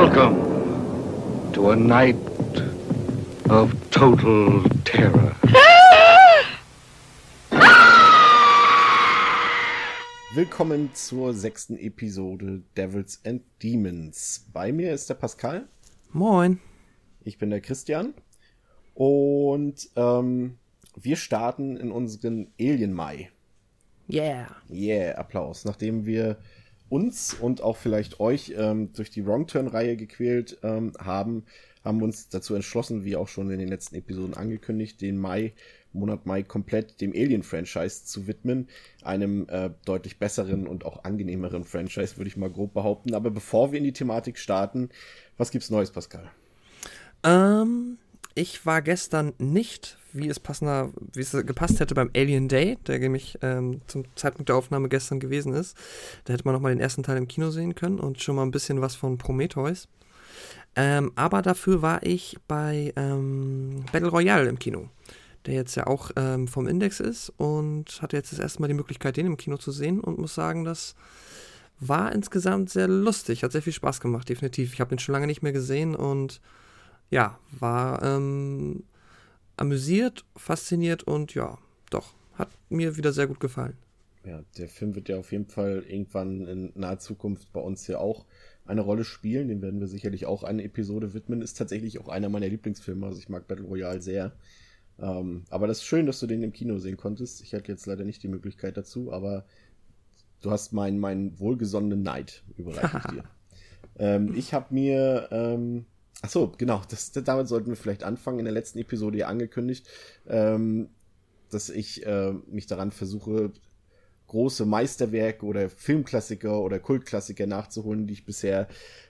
Welcome to a night of total terror. Willkommen zur sechsten Episode Devils and Demons. Bei mir ist der Pascal. Moin. Ich bin der Christian. Und ähm, wir starten in unseren Alien Mai. Yeah. Yeah, Applaus. Nachdem wir uns und auch vielleicht euch ähm, durch die Wrong Turn-Reihe gequält ähm, haben, haben wir uns dazu entschlossen, wie auch schon in den letzten Episoden angekündigt, den Mai, Monat Mai komplett dem Alien-Franchise zu widmen. Einem äh, deutlich besseren und auch angenehmeren Franchise, würde ich mal grob behaupten. Aber bevor wir in die Thematik starten, was gibt's Neues, Pascal? Ähm, ich war gestern nicht, wie es passender, wie es gepasst hätte beim Alien Day, der nämlich ähm, zum Zeitpunkt der Aufnahme gestern gewesen ist. Da hätte man nochmal den ersten Teil im Kino sehen können und schon mal ein bisschen was von Prometheus. Ähm, aber dafür war ich bei ähm, Battle Royale im Kino, der jetzt ja auch ähm, vom Index ist und hatte jetzt das erste Mal die Möglichkeit, den im Kino zu sehen und muss sagen, das war insgesamt sehr lustig, hat sehr viel Spaß gemacht, definitiv. Ich habe den schon lange nicht mehr gesehen und ja, war ähm, amüsiert, fasziniert und ja, doch, hat mir wieder sehr gut gefallen. Ja, der Film wird ja auf jeden Fall irgendwann in naher Zukunft bei uns ja auch eine Rolle spielen. Den werden wir sicherlich auch eine Episode widmen. Ist tatsächlich auch einer meiner Lieblingsfilme. Also ich mag Battle Royale sehr. Ähm, aber das ist schön, dass du den im Kino sehen konntest. Ich hatte jetzt leider nicht die Möglichkeit dazu, aber du hast meinen mein wohlgesonnenen Neid überreicht dir. ähm, ich habe mir ähm, Ach so, genau. Das, damit sollten wir vielleicht anfangen. In der letzten Episode ja angekündigt, ähm, dass ich äh, mich daran versuche, große Meisterwerke oder Filmklassiker oder Kultklassiker nachzuholen, die ich bisher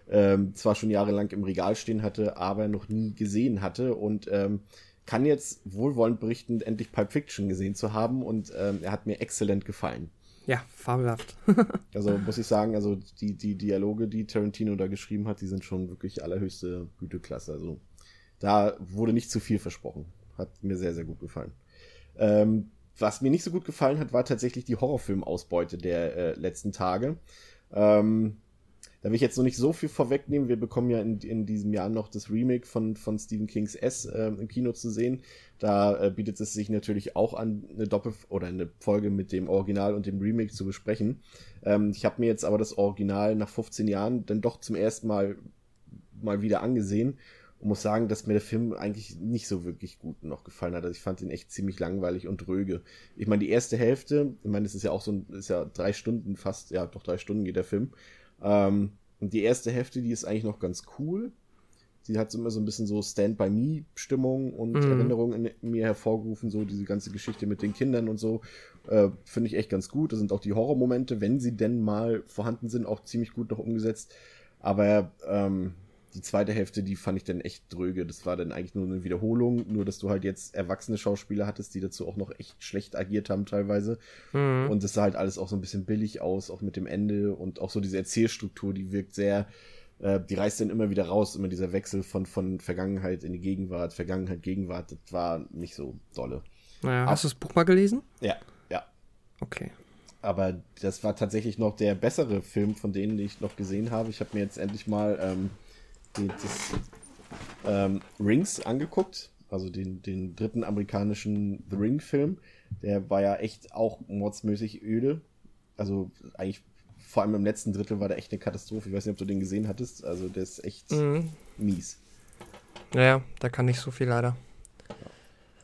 ähm, zwar schon jahrelang im Regal stehen hatte, aber noch nie gesehen hatte und ähm, kann jetzt wohlwollend berichten, endlich Pulp Fiction gesehen zu haben und ähm, er hat mir exzellent gefallen. Ja, fabelhaft. also muss ich sagen, also die, die Dialoge, die Tarantino da geschrieben hat, die sind schon wirklich allerhöchste Güteklasse. Also da wurde nicht zu viel versprochen. Hat mir sehr, sehr gut gefallen. Ähm, was mir nicht so gut gefallen hat, war tatsächlich die Horrorfilmausbeute der äh, letzten Tage. Ähm, da will ich jetzt noch nicht so viel vorwegnehmen. Wir bekommen ja in, in diesem Jahr noch das Remake von, von Stephen Kings S äh, im Kino zu sehen. Da äh, bietet es sich natürlich auch an, eine Doppel- oder eine Folge mit dem Original und dem Remake zu besprechen. Ähm, ich habe mir jetzt aber das Original nach 15 Jahren dann doch zum ersten Mal mal wieder angesehen und muss sagen, dass mir der Film eigentlich nicht so wirklich gut noch gefallen hat. Also ich fand ihn echt ziemlich langweilig und dröge. Ich meine, die erste Hälfte, ich meine, es ist ja auch so ein, ist ja drei Stunden fast, ja, doch drei Stunden geht der Film. Ähm, und die erste Hälfte, die ist eigentlich noch ganz cool. Sie hat immer so ein bisschen so Stand-by-Me-Stimmung und mhm. Erinnerungen in mir hervorgerufen, so diese ganze Geschichte mit den Kindern und so. Äh, Finde ich echt ganz gut. Da sind auch die Horrormomente, wenn sie denn mal vorhanden sind, auch ziemlich gut noch umgesetzt. Aber ähm, die zweite Hälfte, die fand ich dann echt dröge. Das war dann eigentlich nur eine Wiederholung, nur dass du halt jetzt erwachsene Schauspieler hattest, die dazu auch noch echt schlecht agiert haben teilweise. Mhm. Und es sah halt alles auch so ein bisschen billig aus, auch mit dem Ende und auch so diese Erzählstruktur, die wirkt sehr, äh, die reißt dann immer wieder raus, immer dieser Wechsel von, von Vergangenheit in die Gegenwart, Vergangenheit, Gegenwart, das war nicht so dolle. Naja, hast du das Buch mal gelesen? Ja, ja. Okay. Aber das war tatsächlich noch der bessere Film von denen, die ich noch gesehen habe. Ich habe mir jetzt endlich mal ähm, die, das, ähm, Rings angeguckt, also den, den dritten amerikanischen The Ring-Film. Der war ja echt auch mordsmäßig öde. Also eigentlich vor allem im letzten Drittel war der echt eine Katastrophe. Ich weiß nicht, ob du den gesehen hattest. Also der ist echt mhm. mies. Naja, da kann nicht so viel leider.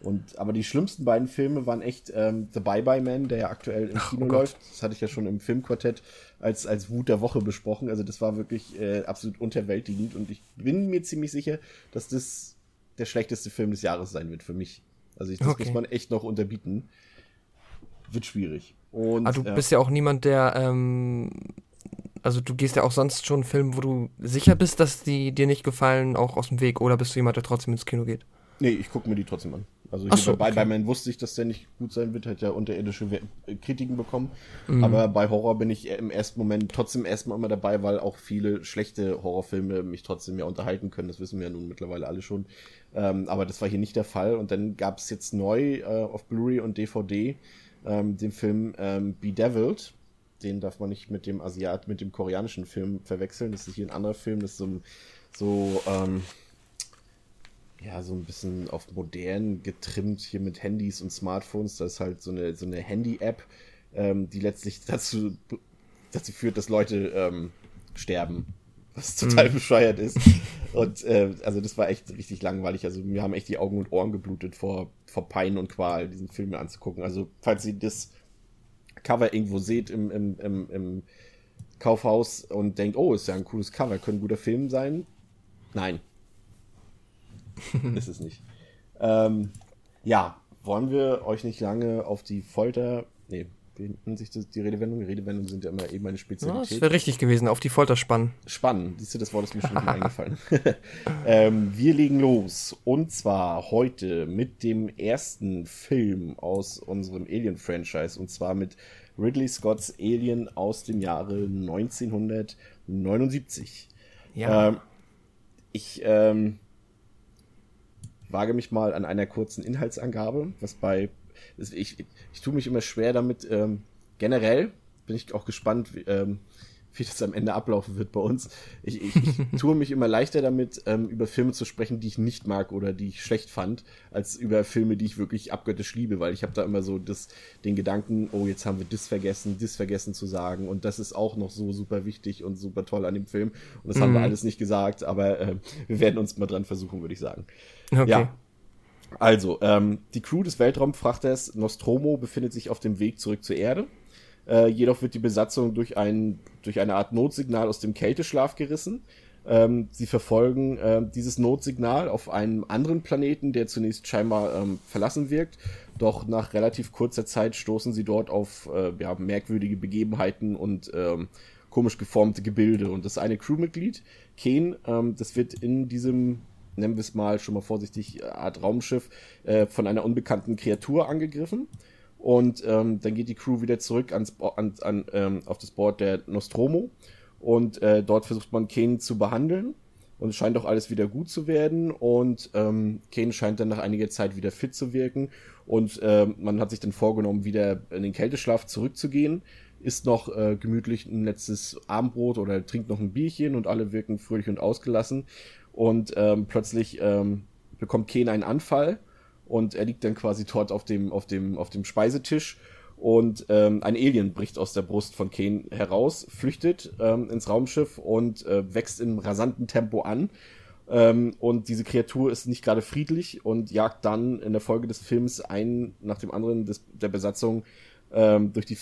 Und, aber die schlimmsten beiden Filme waren echt ähm, The Bye Bye Man, der ja aktuell im Kino oh läuft. Das hatte ich ja schon im Filmquartett als, als Wut der Woche besprochen. Also das war wirklich äh, absolut unterwältigend und ich bin mir ziemlich sicher, dass das der schlechteste Film des Jahres sein wird für mich. Also ich, das okay. muss man echt noch unterbieten. Wird schwierig. Und, Aber du ja. bist ja auch niemand, der ähm, also du gehst ja auch sonst schon Filme, wo du sicher bist, dass die dir nicht gefallen, auch aus dem Weg, oder bist du jemand, der trotzdem ins Kino geht? Nee, ich gucke mir die trotzdem an. Also hier so, bei, okay. bei Man wusste ich, dass der nicht gut sein wird, hat ja unterirdische Kritiken bekommen. Mhm. Aber bei Horror bin ich im ersten Moment trotzdem erstmal immer dabei, weil auch viele schlechte Horrorfilme mich trotzdem ja unterhalten können. Das wissen wir ja nun mittlerweile alle schon. Ähm, aber das war hier nicht der Fall. Und dann gab es jetzt neu äh, auf Blu-ray und DVD ähm, den Film ähm, Bedeviled den darf man nicht mit dem Asiat, mit dem koreanischen Film verwechseln. Das ist hier ein anderer Film, das ist so, so ähm, ja, so ein bisschen auf modern getrimmt hier mit Handys und Smartphones. Das ist halt so eine, so eine Handy-App, ähm, die letztlich dazu, dazu führt, dass Leute ähm, sterben. Was total mhm. bescheuert ist. Und äh, also das war echt richtig langweilig. Also mir haben echt die Augen und Ohren geblutet vor, vor Pein und Qual, diesen Film mir anzugucken. Also falls ihr das Cover irgendwo seht im, im, im, im Kaufhaus und denkt, oh, ist ja ein cooles Cover, könnte ein guter Film sein. Nein, ist es nicht. Ähm, ja, wollen wir euch nicht lange auf die Folter. Nee, wie nennt sich das, die Redewendungen? Redewendungen sind ja immer eben eine Spezialität. Ja, das wäre richtig gewesen, auf die Folter spannen. Spannen, siehst du, das Wort ist mir schon eingefallen. ähm, wir legen los. Und zwar heute mit dem ersten Film aus unserem Alien-Franchise. Und zwar mit Ridley Scotts Alien aus dem Jahre 1979. Ja. Ähm, ich ähm, wage mich mal an einer kurzen Inhaltsangabe, was bei. Ich, ich, ich tue mich immer schwer damit. Ähm, generell bin ich auch gespannt, wie, ähm, wie das am Ende ablaufen wird bei uns. Ich, ich, ich tue mich immer leichter damit, ähm, über Filme zu sprechen, die ich nicht mag oder die ich schlecht fand, als über Filme, die ich wirklich abgöttisch liebe, weil ich habe da immer so das, den Gedanken, oh, jetzt haben wir das vergessen, das vergessen zu sagen und das ist auch noch so super wichtig und super toll an dem Film und das mhm. haben wir mhm. alles nicht gesagt, aber äh, wir werden uns mal dran versuchen, würde ich sagen. Okay. Ja. Also, ähm, die Crew des Weltraumfrachters Nostromo befindet sich auf dem Weg zurück zur Erde. Äh, jedoch wird die Besatzung durch, ein, durch eine Art Notsignal aus dem Kälteschlaf gerissen. Ähm, sie verfolgen äh, dieses Notsignal auf einem anderen Planeten, der zunächst scheinbar ähm, verlassen wirkt. Doch nach relativ kurzer Zeit stoßen sie dort auf äh, ja, merkwürdige Begebenheiten und ähm, komisch geformte Gebilde. Und das eine Crewmitglied, Kane, ähm, das wird in diesem nennen wir es mal schon mal vorsichtig, äh, Art Raumschiff, äh, von einer unbekannten Kreatur angegriffen. Und ähm, dann geht die Crew wieder zurück ans, an, an, ähm, auf das Board der Nostromo. Und äh, dort versucht man Kane zu behandeln. Und es scheint auch alles wieder gut zu werden. Und ähm, Kane scheint dann nach einiger Zeit wieder fit zu wirken. Und äh, man hat sich dann vorgenommen, wieder in den Kälteschlaf zurückzugehen. Isst noch äh, gemütlich ein letztes Abendbrot oder trinkt noch ein Bierchen und alle wirken fröhlich und ausgelassen. Und ähm, plötzlich ähm, bekommt Ken einen Anfall und er liegt dann quasi dort auf dem, auf dem, auf dem Speisetisch und ähm, ein Alien bricht aus der Brust von Kane heraus, flüchtet ähm, ins Raumschiff und äh, wächst in rasanten Tempo an. Ähm, und diese Kreatur ist nicht gerade friedlich und jagt dann in der Folge des Films einen nach dem anderen des, der Besatzung ähm, durch, die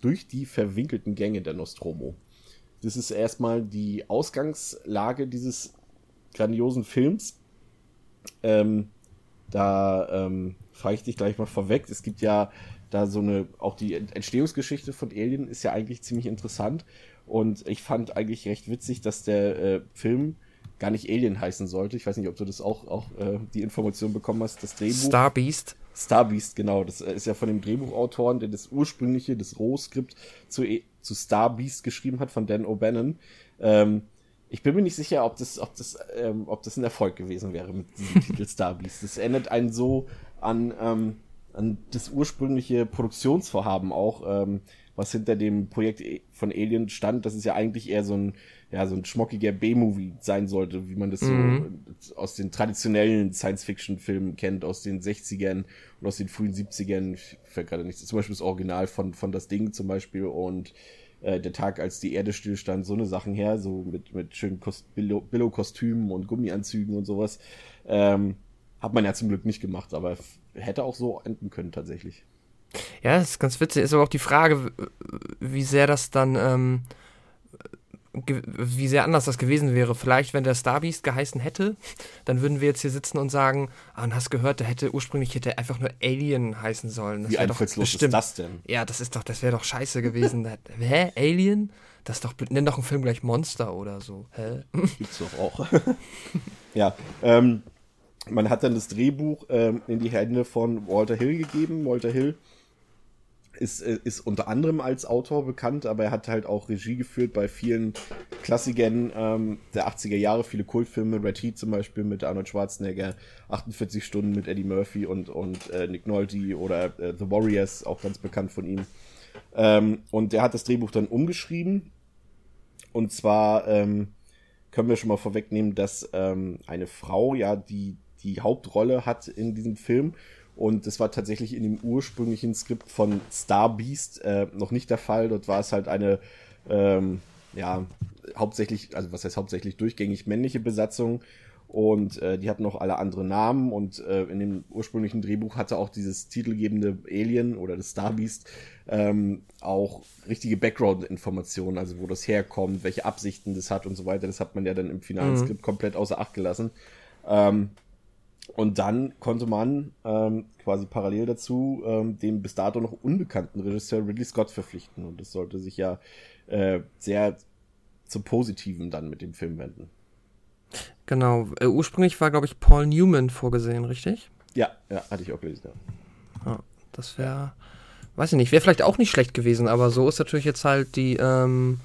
durch die verwinkelten Gänge der Nostromo. Das ist erstmal die Ausgangslage dieses grandiosen Films. Ähm, da ähm, frage ich dich gleich mal vorweg. Es gibt ja da so eine, auch die Entstehungsgeschichte von Alien ist ja eigentlich ziemlich interessant. Und ich fand eigentlich recht witzig, dass der äh, Film gar nicht Alien heißen sollte. Ich weiß nicht, ob du das auch, auch äh, die Information bekommen hast. Das Drehbuch. Star Beast. Star Beast, genau. Das äh, ist ja von dem Drehbuchautoren, der das ursprüngliche, das Rohskript zu, e, zu Star Beast geschrieben hat, von Dan O'Bannon. Ähm, ich bin mir nicht sicher, ob das, ob das, ähm, ob das ein Erfolg gewesen wäre mit diesem Titel Star Beast. Das erinnert einen so an, ähm, an das ursprüngliche Produktionsvorhaben auch, ähm, was hinter dem Projekt von Alien stand, dass es ja eigentlich eher so ein, ja, so ein schmockiger B-Movie sein sollte, wie man das mhm. so aus den traditionellen Science-Fiction-Filmen kennt, aus den 60ern und aus den frühen 70ern. Ich fällt gerade nicht, zum Beispiel das Original von, von Das Ding zum Beispiel und äh, der Tag, als die Erde stillstand, so eine Sachen her, so mit, mit schönen Billo-Kostümen und Gummianzügen und sowas. Ähm, hat man ja zum Glück nicht gemacht, aber hätte auch so enden können tatsächlich. Ja, ist ganz witzig. Ist aber auch die Frage, wie sehr das dann ähm, wie sehr anders das gewesen wäre. Vielleicht, wenn der Starbeast geheißen hätte, dann würden wir jetzt hier sitzen und sagen, ah, und hast gehört, der hätte ursprünglich hätte einfach nur Alien heißen sollen. Das wie einfallslos ist das denn? Ja, das ist doch, das wäre doch scheiße gewesen. Hä? Alien? Das ist doch, nenn doch einen Film gleich Monster oder so. Hä? Gibt's doch auch. ja, ähm, man hat dann das Drehbuch ähm, in die Hände von Walter Hill gegeben. Walter Hill ist, äh, ist unter anderem als Autor bekannt, aber er hat halt auch Regie geführt bei vielen Klassikern ähm, der 80er Jahre, viele Kultfilme, Red Heat zum Beispiel mit Arnold Schwarzenegger, 48 Stunden mit Eddie Murphy und, und äh, Nick Nolte oder äh, The Warriors, auch ganz bekannt von ihm. Ähm, und der hat das Drehbuch dann umgeschrieben. Und zwar ähm, können wir schon mal vorwegnehmen, dass ähm, eine Frau ja die, die Hauptrolle hat in diesem Film. Und das war tatsächlich in dem ursprünglichen Skript von Star Beast äh, noch nicht der Fall. Dort war es halt eine, ähm, ja, hauptsächlich, also was heißt hauptsächlich durchgängig männliche Besatzung und äh, die hatten noch alle andere Namen und äh, in dem ursprünglichen Drehbuch hatte auch dieses titelgebende Alien oder das Starbeast ähm, auch richtige Background-Informationen, also wo das herkommt, welche Absichten das hat und so weiter. Das hat man ja dann im finalen mhm. Skript komplett außer Acht gelassen. Ähm, und dann konnte man ähm, quasi parallel dazu ähm, den bis dato noch unbekannten Regisseur Ridley Scott verpflichten. Und das sollte sich ja äh, sehr zum Positiven dann mit dem Film wenden. Genau. Äh, ursprünglich war, glaube ich, Paul Newman vorgesehen, richtig? Ja, ja, hatte ich auch gelesen. Ja. ja das wäre, weiß ich nicht, wäre vielleicht auch nicht schlecht gewesen, aber so ist natürlich jetzt halt die, ähm,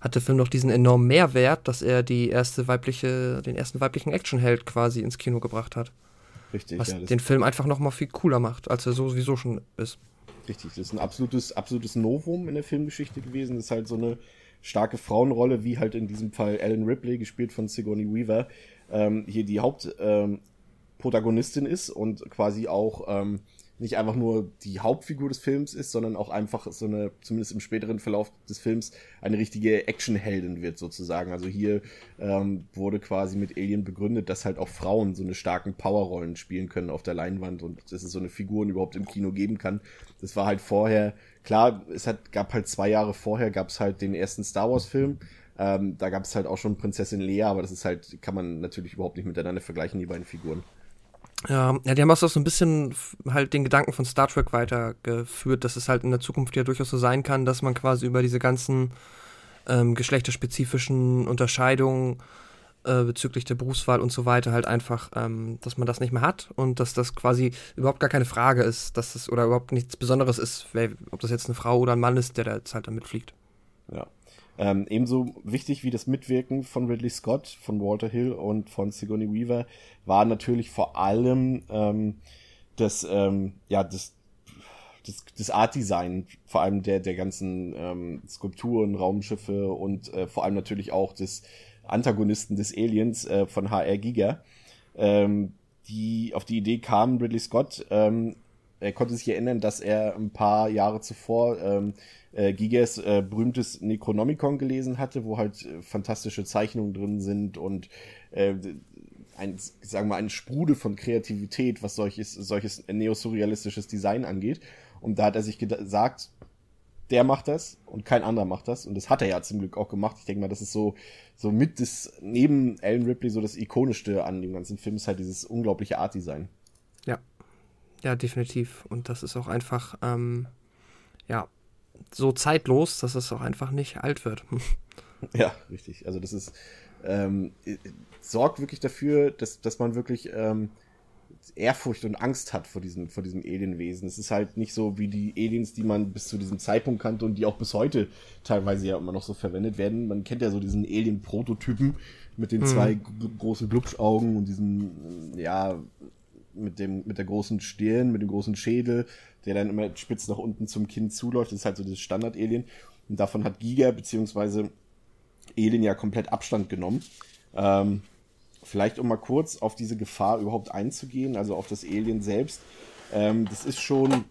hat der Film noch diesen enormen Mehrwert, dass er die erste weibliche, den ersten weiblichen Actionheld quasi ins Kino gebracht hat. Richtig. Was ja, den Film einfach noch mal viel cooler macht, als er sowieso schon ist. Richtig, das ist ein absolutes, absolutes Novum in der Filmgeschichte gewesen. Das ist halt so eine starke Frauenrolle, wie halt in diesem Fall Ellen Ripley, gespielt von Sigourney Weaver, ähm, hier die Hauptprotagonistin ähm, ist und quasi auch ähm, nicht einfach nur die Hauptfigur des Films ist, sondern auch einfach so eine, zumindest im späteren Verlauf des Films, eine richtige Actionheldin wird sozusagen. Also hier ähm, wurde quasi mit Alien begründet, dass halt auch Frauen so eine starken Powerrollen spielen können auf der Leinwand und dass es so eine Figuren überhaupt im Kino geben kann. Das war halt vorher, klar, es hat, gab halt zwei Jahre vorher, gab es halt den ersten Star Wars Film, ähm, da gab es halt auch schon Prinzessin Lea, aber das ist halt, kann man natürlich überhaupt nicht miteinander vergleichen, die beiden Figuren. Ja, ja, die haben auch so ein bisschen halt den Gedanken von Star Trek weitergeführt, dass es halt in der Zukunft ja durchaus so sein kann, dass man quasi über diese ganzen ähm, geschlechterspezifischen Unterscheidungen äh, bezüglich der Berufswahl und so weiter halt einfach, ähm, dass man das nicht mehr hat und dass das quasi überhaupt gar keine Frage ist, dass das oder überhaupt nichts Besonderes ist, wer, ob das jetzt eine Frau oder ein Mann ist, der da jetzt halt damit fliegt. Ja. Ähm, ebenso wichtig wie das Mitwirken von Ridley Scott, von Walter Hill und von Sigourney Weaver war natürlich vor allem ähm, das, ähm, ja, das, das, das Art-Design, vor allem der, der ganzen ähm, Skulpturen, Raumschiffe und äh, vor allem natürlich auch des Antagonisten des Aliens äh, von HR Giga, ähm, die auf die Idee kamen, Ridley Scott, ähm, er konnte sich erinnern, dass er ein paar Jahre zuvor ähm, äh, Giges äh, berühmtes Necronomicon gelesen hatte, wo halt äh, fantastische Zeichnungen drin sind und äh, ein, sagen wir, ein Sprudel von Kreativität, was solches, solches neosurrealistisches Design angeht. Und da hat er sich gesagt, der macht das und kein anderer macht das. Und das hat er ja zum Glück auch gemacht. Ich denke mal, das ist so, so mit das, neben Alan Ripley so das ikonischste an dem ganzen Film ist halt dieses unglaubliche Art-Design. Ja. Ja, definitiv. Und das ist auch einfach, ähm, ja, so zeitlos, dass es auch einfach nicht alt wird. ja, richtig. Also das ist, ähm, sorgt wirklich dafür, dass, dass man wirklich ähm, Ehrfurcht und Angst hat vor diesem, vor diesem Alienwesen. Es ist halt nicht so wie die Aliens, die man bis zu diesem Zeitpunkt kannte und die auch bis heute teilweise ja immer noch so verwendet werden. Man kennt ja so diesen Alien-Prototypen mit den mhm. zwei großen Glubschaugen und diesem, ja, mit dem, mit der großen Stirn, mit dem großen Schädel, der dann immer spitz nach unten zum Kinn zuläuft. Das ist halt so das Standard-Alien. Und davon hat Giga beziehungsweise Alien ja komplett Abstand genommen. Ähm, vielleicht um mal kurz auf diese Gefahr überhaupt einzugehen, also auf das Alien selbst. Ähm, das ist schon,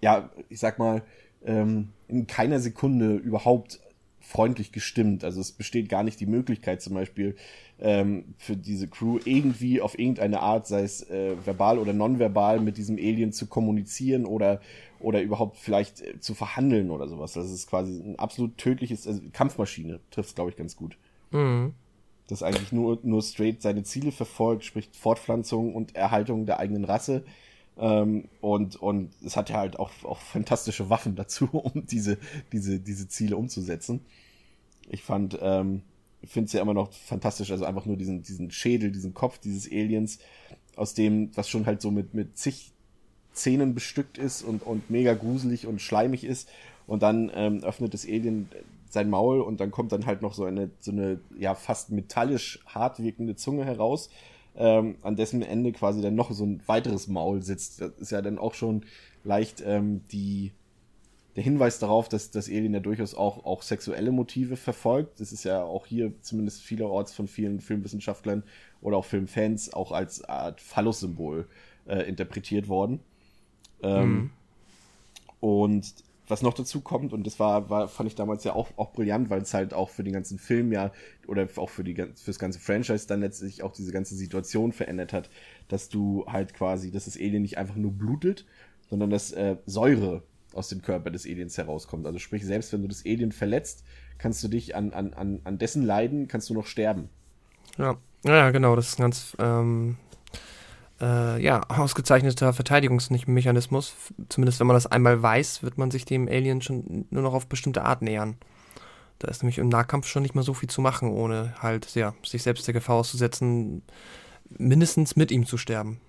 ja, ich sag mal, ähm, in keiner Sekunde überhaupt freundlich gestimmt. Also es besteht gar nicht die Möglichkeit zum Beispiel ähm, für diese Crew irgendwie auf irgendeine Art, sei es äh, verbal oder nonverbal, mit diesem Alien zu kommunizieren oder oder überhaupt vielleicht äh, zu verhandeln oder sowas. Das ist quasi ein absolut tödliches also Kampfmaschine. Trifft glaube ich ganz gut. Mhm. Das eigentlich nur nur straight seine Ziele verfolgt, sprich Fortpflanzung und Erhaltung der eigenen Rasse. Ähm, und, und es hat ja halt auch, auch fantastische Waffen dazu, um diese, diese, diese Ziele umzusetzen. Ich fand, ähm, finde es ja immer noch fantastisch, also einfach nur diesen, diesen Schädel, diesen Kopf dieses Aliens, aus dem, was schon halt so mit, mit zig Zähnen bestückt ist und, und mega gruselig und schleimig ist. Und dann ähm, öffnet das Alien sein Maul und dann kommt dann halt noch so eine, so eine, ja, fast metallisch hart wirkende Zunge heraus, ähm, an dessen Ende quasi dann noch so ein weiteres Maul sitzt. Das ist ja dann auch schon leicht ähm, die, der Hinweis darauf, dass das Alien ja durchaus auch, auch sexuelle Motive verfolgt. Das ist ja auch hier zumindest vielerorts von vielen Filmwissenschaftlern oder auch Filmfans auch als Art Phallus-Symbol äh, interpretiert worden. Ähm, mhm. Und was noch dazu kommt, und das war, war fand ich damals ja auch, auch brillant, weil es halt auch für den ganzen Film ja, oder auch für die fürs ganze Franchise dann letztlich auch diese ganze Situation verändert hat, dass du halt quasi, dass das Alien nicht einfach nur blutet, sondern dass äh, Säure aus dem Körper des Aliens herauskommt. Also sprich, selbst wenn du das Alien verletzt, kannst du dich an, an, an, an dessen Leiden, kannst du noch sterben. Ja, ja, genau, das ist ein ganz ähm, äh, ja, ausgezeichneter Verteidigungsmechanismus. Zumindest wenn man das einmal weiß, wird man sich dem Alien schon nur noch auf bestimmte Art nähern. Da ist nämlich im Nahkampf schon nicht mehr so viel zu machen, ohne halt, ja, sich selbst der Gefahr auszusetzen, mindestens mit ihm zu sterben.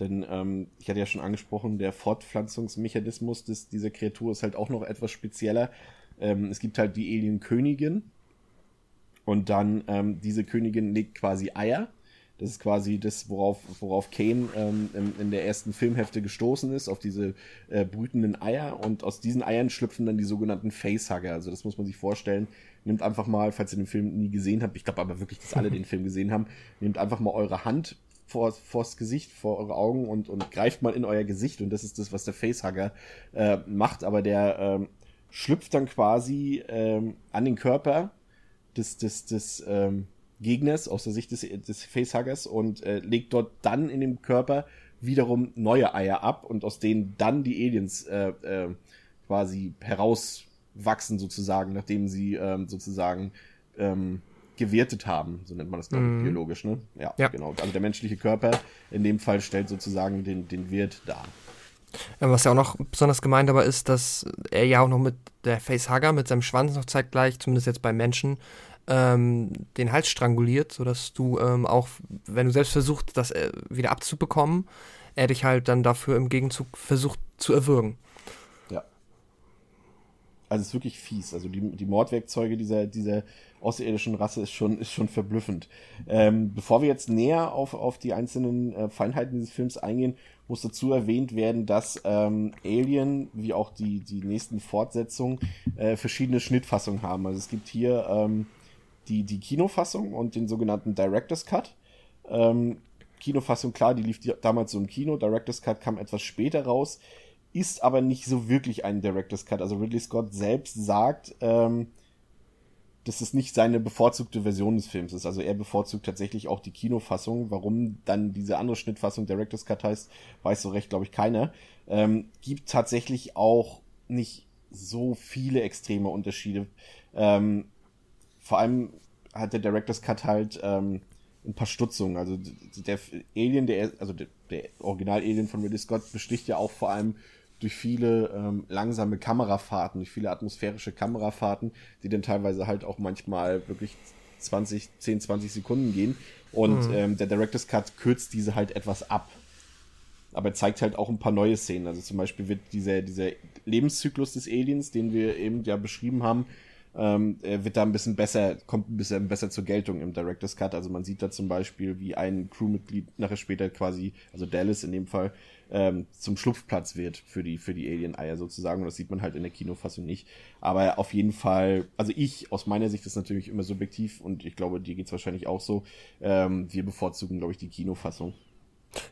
Denn ähm, ich hatte ja schon angesprochen, der Fortpflanzungsmechanismus des, dieser Kreatur ist halt auch noch etwas spezieller. Ähm, es gibt halt die Alien-Königin und dann ähm, diese Königin legt quasi Eier. Das ist quasi das, worauf, worauf Kane ähm, in, in, der ersten Filmhefte gestoßen ist, auf diese äh, brütenden Eier. Und aus diesen Eiern schlüpfen dann die sogenannten Facehugger. Also das muss man sich vorstellen. Nehmt einfach mal, falls ihr den Film nie gesehen habt, ich glaube aber wirklich, dass alle den Film gesehen haben, nehmt einfach mal eure Hand, vor, vors Gesicht, vor eure Augen und, und greift mal in euer Gesicht. Und das ist das, was der Facehugger äh, macht. Aber der ähm, schlüpft dann quasi ähm, an den Körper des, des, des ähm, Gegners aus der Sicht des, des Facehuggers und äh, legt dort dann in dem Körper wiederum neue Eier ab und aus denen dann die Aliens äh, äh, quasi herauswachsen sozusagen, nachdem sie ähm, sozusagen ähm, gewertet haben, so nennt man das, glaube ich, mhm. biologisch, ne? Ja, ja, genau. Also der menschliche Körper in dem Fall stellt sozusagen den, den Wert dar. Was ja auch noch besonders gemeint aber ist, dass er ja auch noch mit der Facehugger, mit seinem Schwanz noch zeitgleich, zumindest jetzt bei Menschen, ähm, den Hals stranguliert, sodass du ähm, auch, wenn du selbst versuchst, das äh, wieder abzubekommen, er dich halt dann dafür im Gegenzug versucht zu erwürgen. Ja. Also es ist wirklich fies. Also die, die Mordwerkzeuge dieser, dieser außerirdischen Rasse ist schon, ist schon verblüffend. Ähm, bevor wir jetzt näher auf, auf die einzelnen äh, Feinheiten dieses Films eingehen, muss dazu erwähnt werden, dass ähm, Alien, wie auch die, die nächsten Fortsetzungen, äh, verschiedene Schnittfassungen haben. Also es gibt hier ähm, die, die Kinofassung und den sogenannten Director's Cut. Ähm, Kinofassung, klar, die lief damals so im Kino. Director's Cut kam etwas später raus, ist aber nicht so wirklich ein Director's Cut. Also Ridley Scott selbst sagt, ähm, dass es nicht seine bevorzugte Version des Films ist. Also er bevorzugt tatsächlich auch die Kinofassung. Warum dann diese andere Schnittfassung Director's Cut heißt, weiß so recht, glaube ich, keiner. Ähm, gibt tatsächlich auch nicht so viele extreme Unterschiede. Ähm, vor allem hat der Director's Cut halt ähm, ein paar Stutzungen. Also der Alien, der, also der, der Original-Alien von Ridley Scott besticht ja auch vor allem durch viele ähm, langsame Kamerafahrten, durch viele atmosphärische Kamerafahrten, die dann teilweise halt auch manchmal wirklich 20, 10, 20 Sekunden gehen. Und mhm. ähm, der Director's Cut kürzt diese halt etwas ab. Aber er zeigt halt auch ein paar neue Szenen. Also zum Beispiel wird dieser, dieser Lebenszyklus des Aliens, den wir eben ja beschrieben haben, ähm, wird da ein bisschen besser, kommt ein bisschen besser zur Geltung im Director's Cut. Also man sieht da zum Beispiel, wie ein Crewmitglied nachher später quasi, also Dallas in dem Fall, ähm, zum Schlupfplatz wird für die, für die Alien-Eier sozusagen. Und das sieht man halt in der Kinofassung nicht. Aber auf jeden Fall, also ich, aus meiner Sicht ist natürlich immer subjektiv und ich glaube, dir geht's wahrscheinlich auch so. Ähm, wir bevorzugen, glaube ich, die Kinofassung.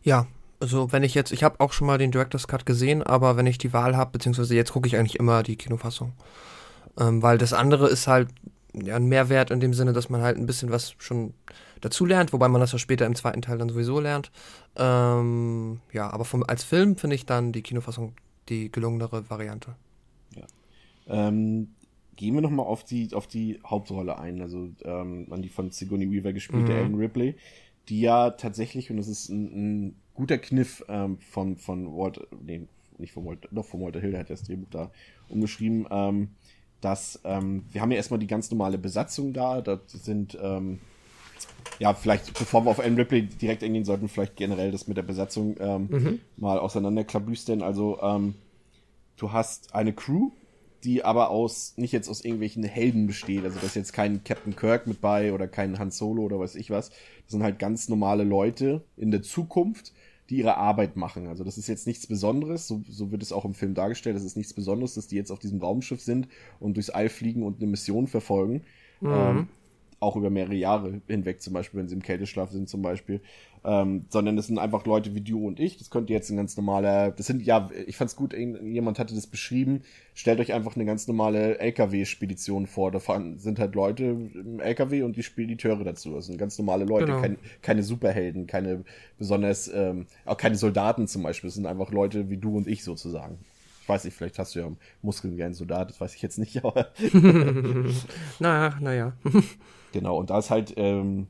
Ja, also wenn ich jetzt, ich habe auch schon mal den Director's Cut gesehen, aber wenn ich die Wahl habe, beziehungsweise jetzt gucke ich eigentlich immer die Kinofassung. Ähm, weil das andere ist halt ja, ein Mehrwert in dem Sinne, dass man halt ein bisschen was schon dazu lernt, wobei man das ja später im zweiten Teil dann sowieso lernt. Ähm, ja, aber vom, als Film finde ich dann die Kinofassung die gelungenere Variante. Ja. Ähm, gehen wir nochmal auf die, auf die Hauptrolle ein, also ähm, an die von Sigourney Weaver gespielte mhm. Ellen Ripley, die ja tatsächlich, und das ist ein, ein guter Kniff ähm, von, von Walter, nee, nicht von Walter, doch von Walter Hill, der hat das Drehbuch da umgeschrieben, ähm, dass ähm, wir haben ja erstmal die ganz normale Besatzung da. Da sind, ähm, ja, vielleicht, bevor wir auf Ellen Ripley direkt eingehen sollten, vielleicht generell das mit der Besatzung ähm, mhm. mal auseinanderklabüstern. Also, ähm, du hast eine Crew, die aber aus, nicht jetzt aus irgendwelchen Helden besteht. Also, da ist jetzt kein Captain Kirk mit bei oder kein Han Solo oder weiß ich was. Das sind halt ganz normale Leute in der Zukunft, die ihre Arbeit machen. Also das ist jetzt nichts Besonderes, so, so wird es auch im Film dargestellt, das ist nichts Besonderes, dass die jetzt auf diesem Raumschiff sind und durchs All fliegen und eine Mission verfolgen. Mhm. Ähm, auch über mehrere Jahre hinweg, zum Beispiel, wenn sie im Kälteschlaf sind, zum Beispiel. Ähm, sondern das sind einfach Leute wie du und ich. Das könnte jetzt ein ganz normaler, das sind, ja, ich fand's gut, jemand hatte das beschrieben. Stellt euch einfach eine ganz normale LKW-Spedition vor. Da fahren, sind halt Leute im LKW und die Spediteure dazu. Das sind ganz normale Leute, genau. kein, keine Superhelden, keine besonders, ähm, auch keine Soldaten zum Beispiel. Das sind einfach Leute wie du und ich sozusagen. Ich weiß nicht, vielleicht hast du ja Muskeln wie ein Soldat, das weiß ich jetzt nicht, aber. naja, naja. Genau, und da ist halt, ähm,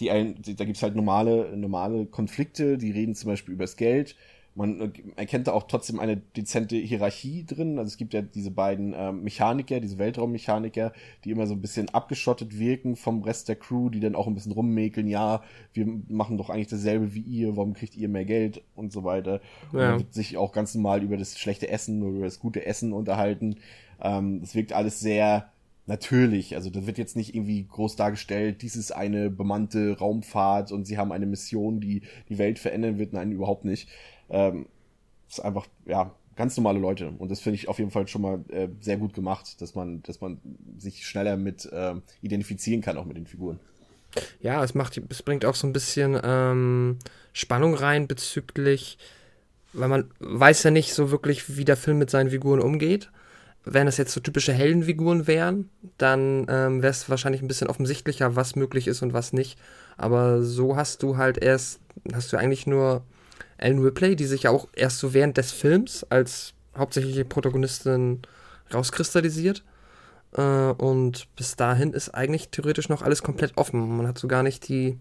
die, ein, da gibt's halt normale, normale Konflikte, die reden zum Beispiel übers Geld. Man äh, erkennt da auch trotzdem eine dezente Hierarchie drin. Also es gibt ja diese beiden ähm, Mechaniker, diese Weltraummechaniker, die immer so ein bisschen abgeschottet wirken vom Rest der Crew, die dann auch ein bisschen rummäkeln, ja, wir machen doch eigentlich dasselbe wie ihr, warum kriegt ihr mehr Geld und so weiter. Ja. Und sich auch ganz normal über das schlechte Essen oder über das gute Essen unterhalten. Ähm, es wirkt alles sehr natürlich. Also da wird jetzt nicht irgendwie groß dargestellt, dies ist eine bemannte Raumfahrt und sie haben eine Mission, die die Welt verändern wird. Nein, überhaupt nicht. Ähm, ist einfach, ja, ganz normale Leute. Und das finde ich auf jeden Fall schon mal äh, sehr gut gemacht, dass man, dass man sich schneller mit äh, identifizieren kann, auch mit den Figuren. Ja, es macht, es bringt auch so ein bisschen ähm, Spannung rein bezüglich, weil man weiß ja nicht so wirklich, wie der Film mit seinen Figuren umgeht wenn es jetzt so typische Heldenfiguren wären, dann ähm, wäre es wahrscheinlich ein bisschen offensichtlicher, was möglich ist und was nicht. Aber so hast du halt erst, hast du eigentlich nur Ellen Ripley, die sich ja auch erst so während des Films als hauptsächliche Protagonistin rauskristallisiert. Äh, und bis dahin ist eigentlich theoretisch noch alles komplett offen. Man hat so gar nicht die,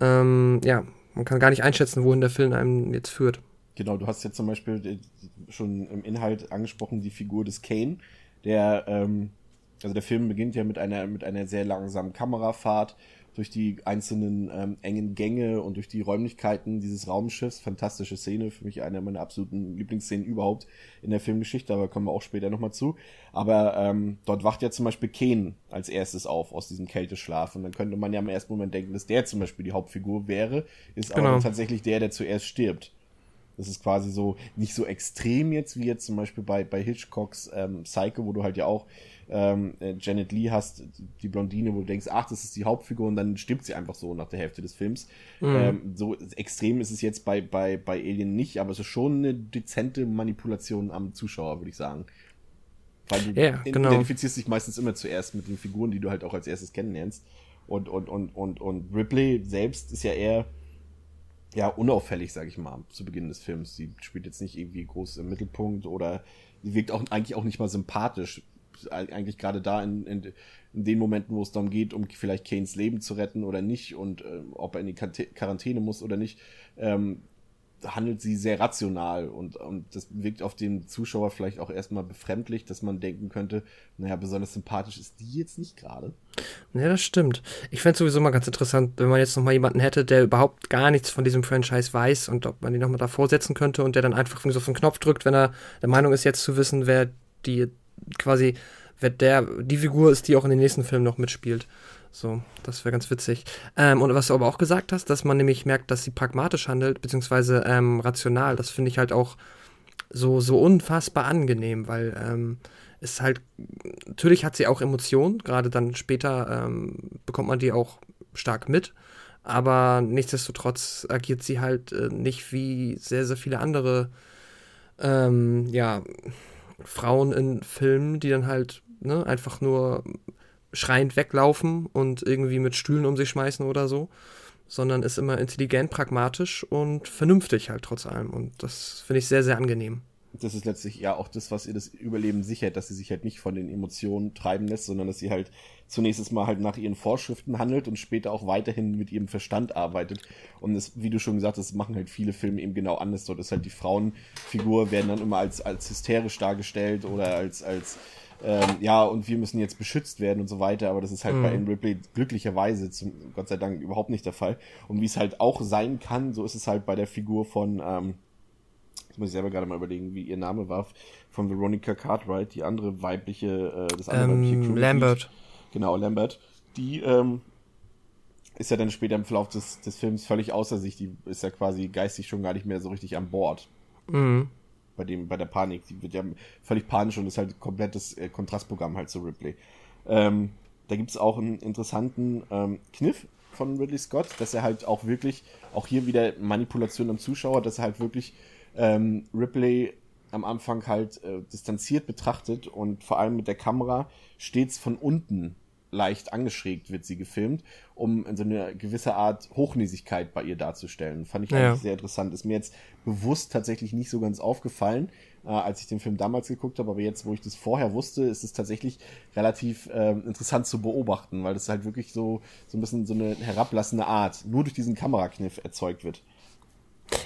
ähm, ja, man kann gar nicht einschätzen, wohin der Film einem jetzt führt. Genau, du hast jetzt zum Beispiel äh, schon im Inhalt angesprochen, die Figur des Kane, der, ähm, also der Film beginnt ja mit einer, mit einer sehr langsamen Kamerafahrt durch die einzelnen ähm, engen Gänge und durch die Räumlichkeiten dieses Raumschiffs. Fantastische Szene, für mich eine meiner absoluten Lieblingsszenen überhaupt in der Filmgeschichte, aber kommen wir auch später nochmal zu. Aber ähm, dort wacht ja zum Beispiel Kane als erstes auf aus diesem Kälteschlaf und dann könnte man ja im ersten Moment denken, dass der zum Beispiel die Hauptfigur wäre, ist genau. aber tatsächlich der, der zuerst stirbt. Das ist quasi so nicht so extrem jetzt wie jetzt zum Beispiel bei, bei Hitchcocks ähm, Psycho, wo du halt ja auch ähm, äh, Janet Lee hast, die Blondine, wo du denkst, ach, das ist die Hauptfigur und dann stirbt sie einfach so nach der Hälfte des Films. Mhm. Ähm, so extrem ist es jetzt bei, bei, bei Alien nicht, aber es ist schon eine dezente Manipulation am Zuschauer, würde ich sagen. Weil du ja, genau. identifizierst dich meistens immer zuerst mit den Figuren, die du halt auch als erstes kennenlernst. Und, und, und, und, und Ripley selbst ist ja eher ja, unauffällig, sag ich mal, zu Beginn des Films. Sie spielt jetzt nicht irgendwie groß im Mittelpunkt oder sie wirkt auch eigentlich auch nicht mal sympathisch. Eigentlich gerade da in, in, in den Momenten, wo es darum geht, um vielleicht Kanes Leben zu retten oder nicht und äh, ob er in die Quarantäne muss oder nicht, ähm, handelt sie sehr rational und, und das wirkt auf den Zuschauer vielleicht auch erstmal befremdlich, dass man denken könnte, naja, besonders sympathisch ist die jetzt nicht gerade. Ja, das stimmt. Ich fände es sowieso mal ganz interessant, wenn man jetzt nochmal jemanden hätte, der überhaupt gar nichts von diesem Franchise weiß und ob man ihn nochmal davor setzen könnte und der dann einfach so auf den Knopf drückt, wenn er der Meinung ist, jetzt zu wissen, wer die quasi, wer der, die Figur ist, die auch in den nächsten Filmen noch mitspielt. So, das wäre ganz witzig. Ähm, und was du aber auch gesagt hast, dass man nämlich merkt, dass sie pragmatisch handelt, beziehungsweise ähm, rational, das finde ich halt auch so, so unfassbar angenehm, weil ähm, es halt, natürlich hat sie auch Emotionen, gerade dann später ähm, bekommt man die auch stark mit, aber nichtsdestotrotz agiert sie halt äh, nicht wie sehr, sehr viele andere, ähm, ja, Frauen in Filmen, die dann halt ne, einfach nur schreiend weglaufen und irgendwie mit Stühlen um sich schmeißen oder so, sondern ist immer intelligent, pragmatisch und vernünftig halt trotz allem. Und das finde ich sehr, sehr angenehm. Das ist letztlich ja auch das, was ihr das Überleben sichert, dass sie sich halt nicht von den Emotionen treiben lässt, sondern dass sie halt zunächst mal halt nach ihren Vorschriften handelt und später auch weiterhin mit ihrem Verstand arbeitet. Und das, wie du schon gesagt hast, machen halt viele Filme eben genau anders. Dort ist halt die Frauenfigur werden dann immer als, als hysterisch dargestellt oder als, als ähm, ja, und wir müssen jetzt beschützt werden und so weiter, aber das ist halt mhm. bei Anne Ripley glücklicherweise zum, Gott sei Dank überhaupt nicht der Fall. Und wie es halt auch sein kann, so ist es halt bei der Figur von, ähm, ich muss selber gerade mal überlegen, wie ihr Name war, von Veronica Cartwright, die andere weibliche, äh, das andere ähm, weibliche Lambert. Genau, Lambert. Die, ähm, ist ja dann später im Verlauf des, des Films völlig außer sich. Die ist ja quasi geistig schon gar nicht mehr so richtig an Bord. Mhm. Bei dem, bei der Panik. Die wird ja völlig panisch und ist halt komplettes äh, Kontrastprogramm halt zu Ripley. Ähm, da gibt es auch einen interessanten ähm, Kniff von Ridley Scott, dass er halt auch wirklich, auch hier wieder Manipulation am Zuschauer, dass er halt wirklich ähm, Ripley am Anfang halt äh, distanziert betrachtet und vor allem mit der Kamera stets von unten leicht angeschrägt wird sie gefilmt, um so eine gewisse Art Hochnäsigkeit bei ihr darzustellen. Fand ich ja. eigentlich sehr interessant. Ist mir jetzt bewusst tatsächlich nicht so ganz aufgefallen, äh, als ich den Film damals geguckt habe, aber jetzt, wo ich das vorher wusste, ist es tatsächlich relativ äh, interessant zu beobachten, weil das halt wirklich so, so ein bisschen so eine herablassende Art nur durch diesen Kamerakniff erzeugt wird.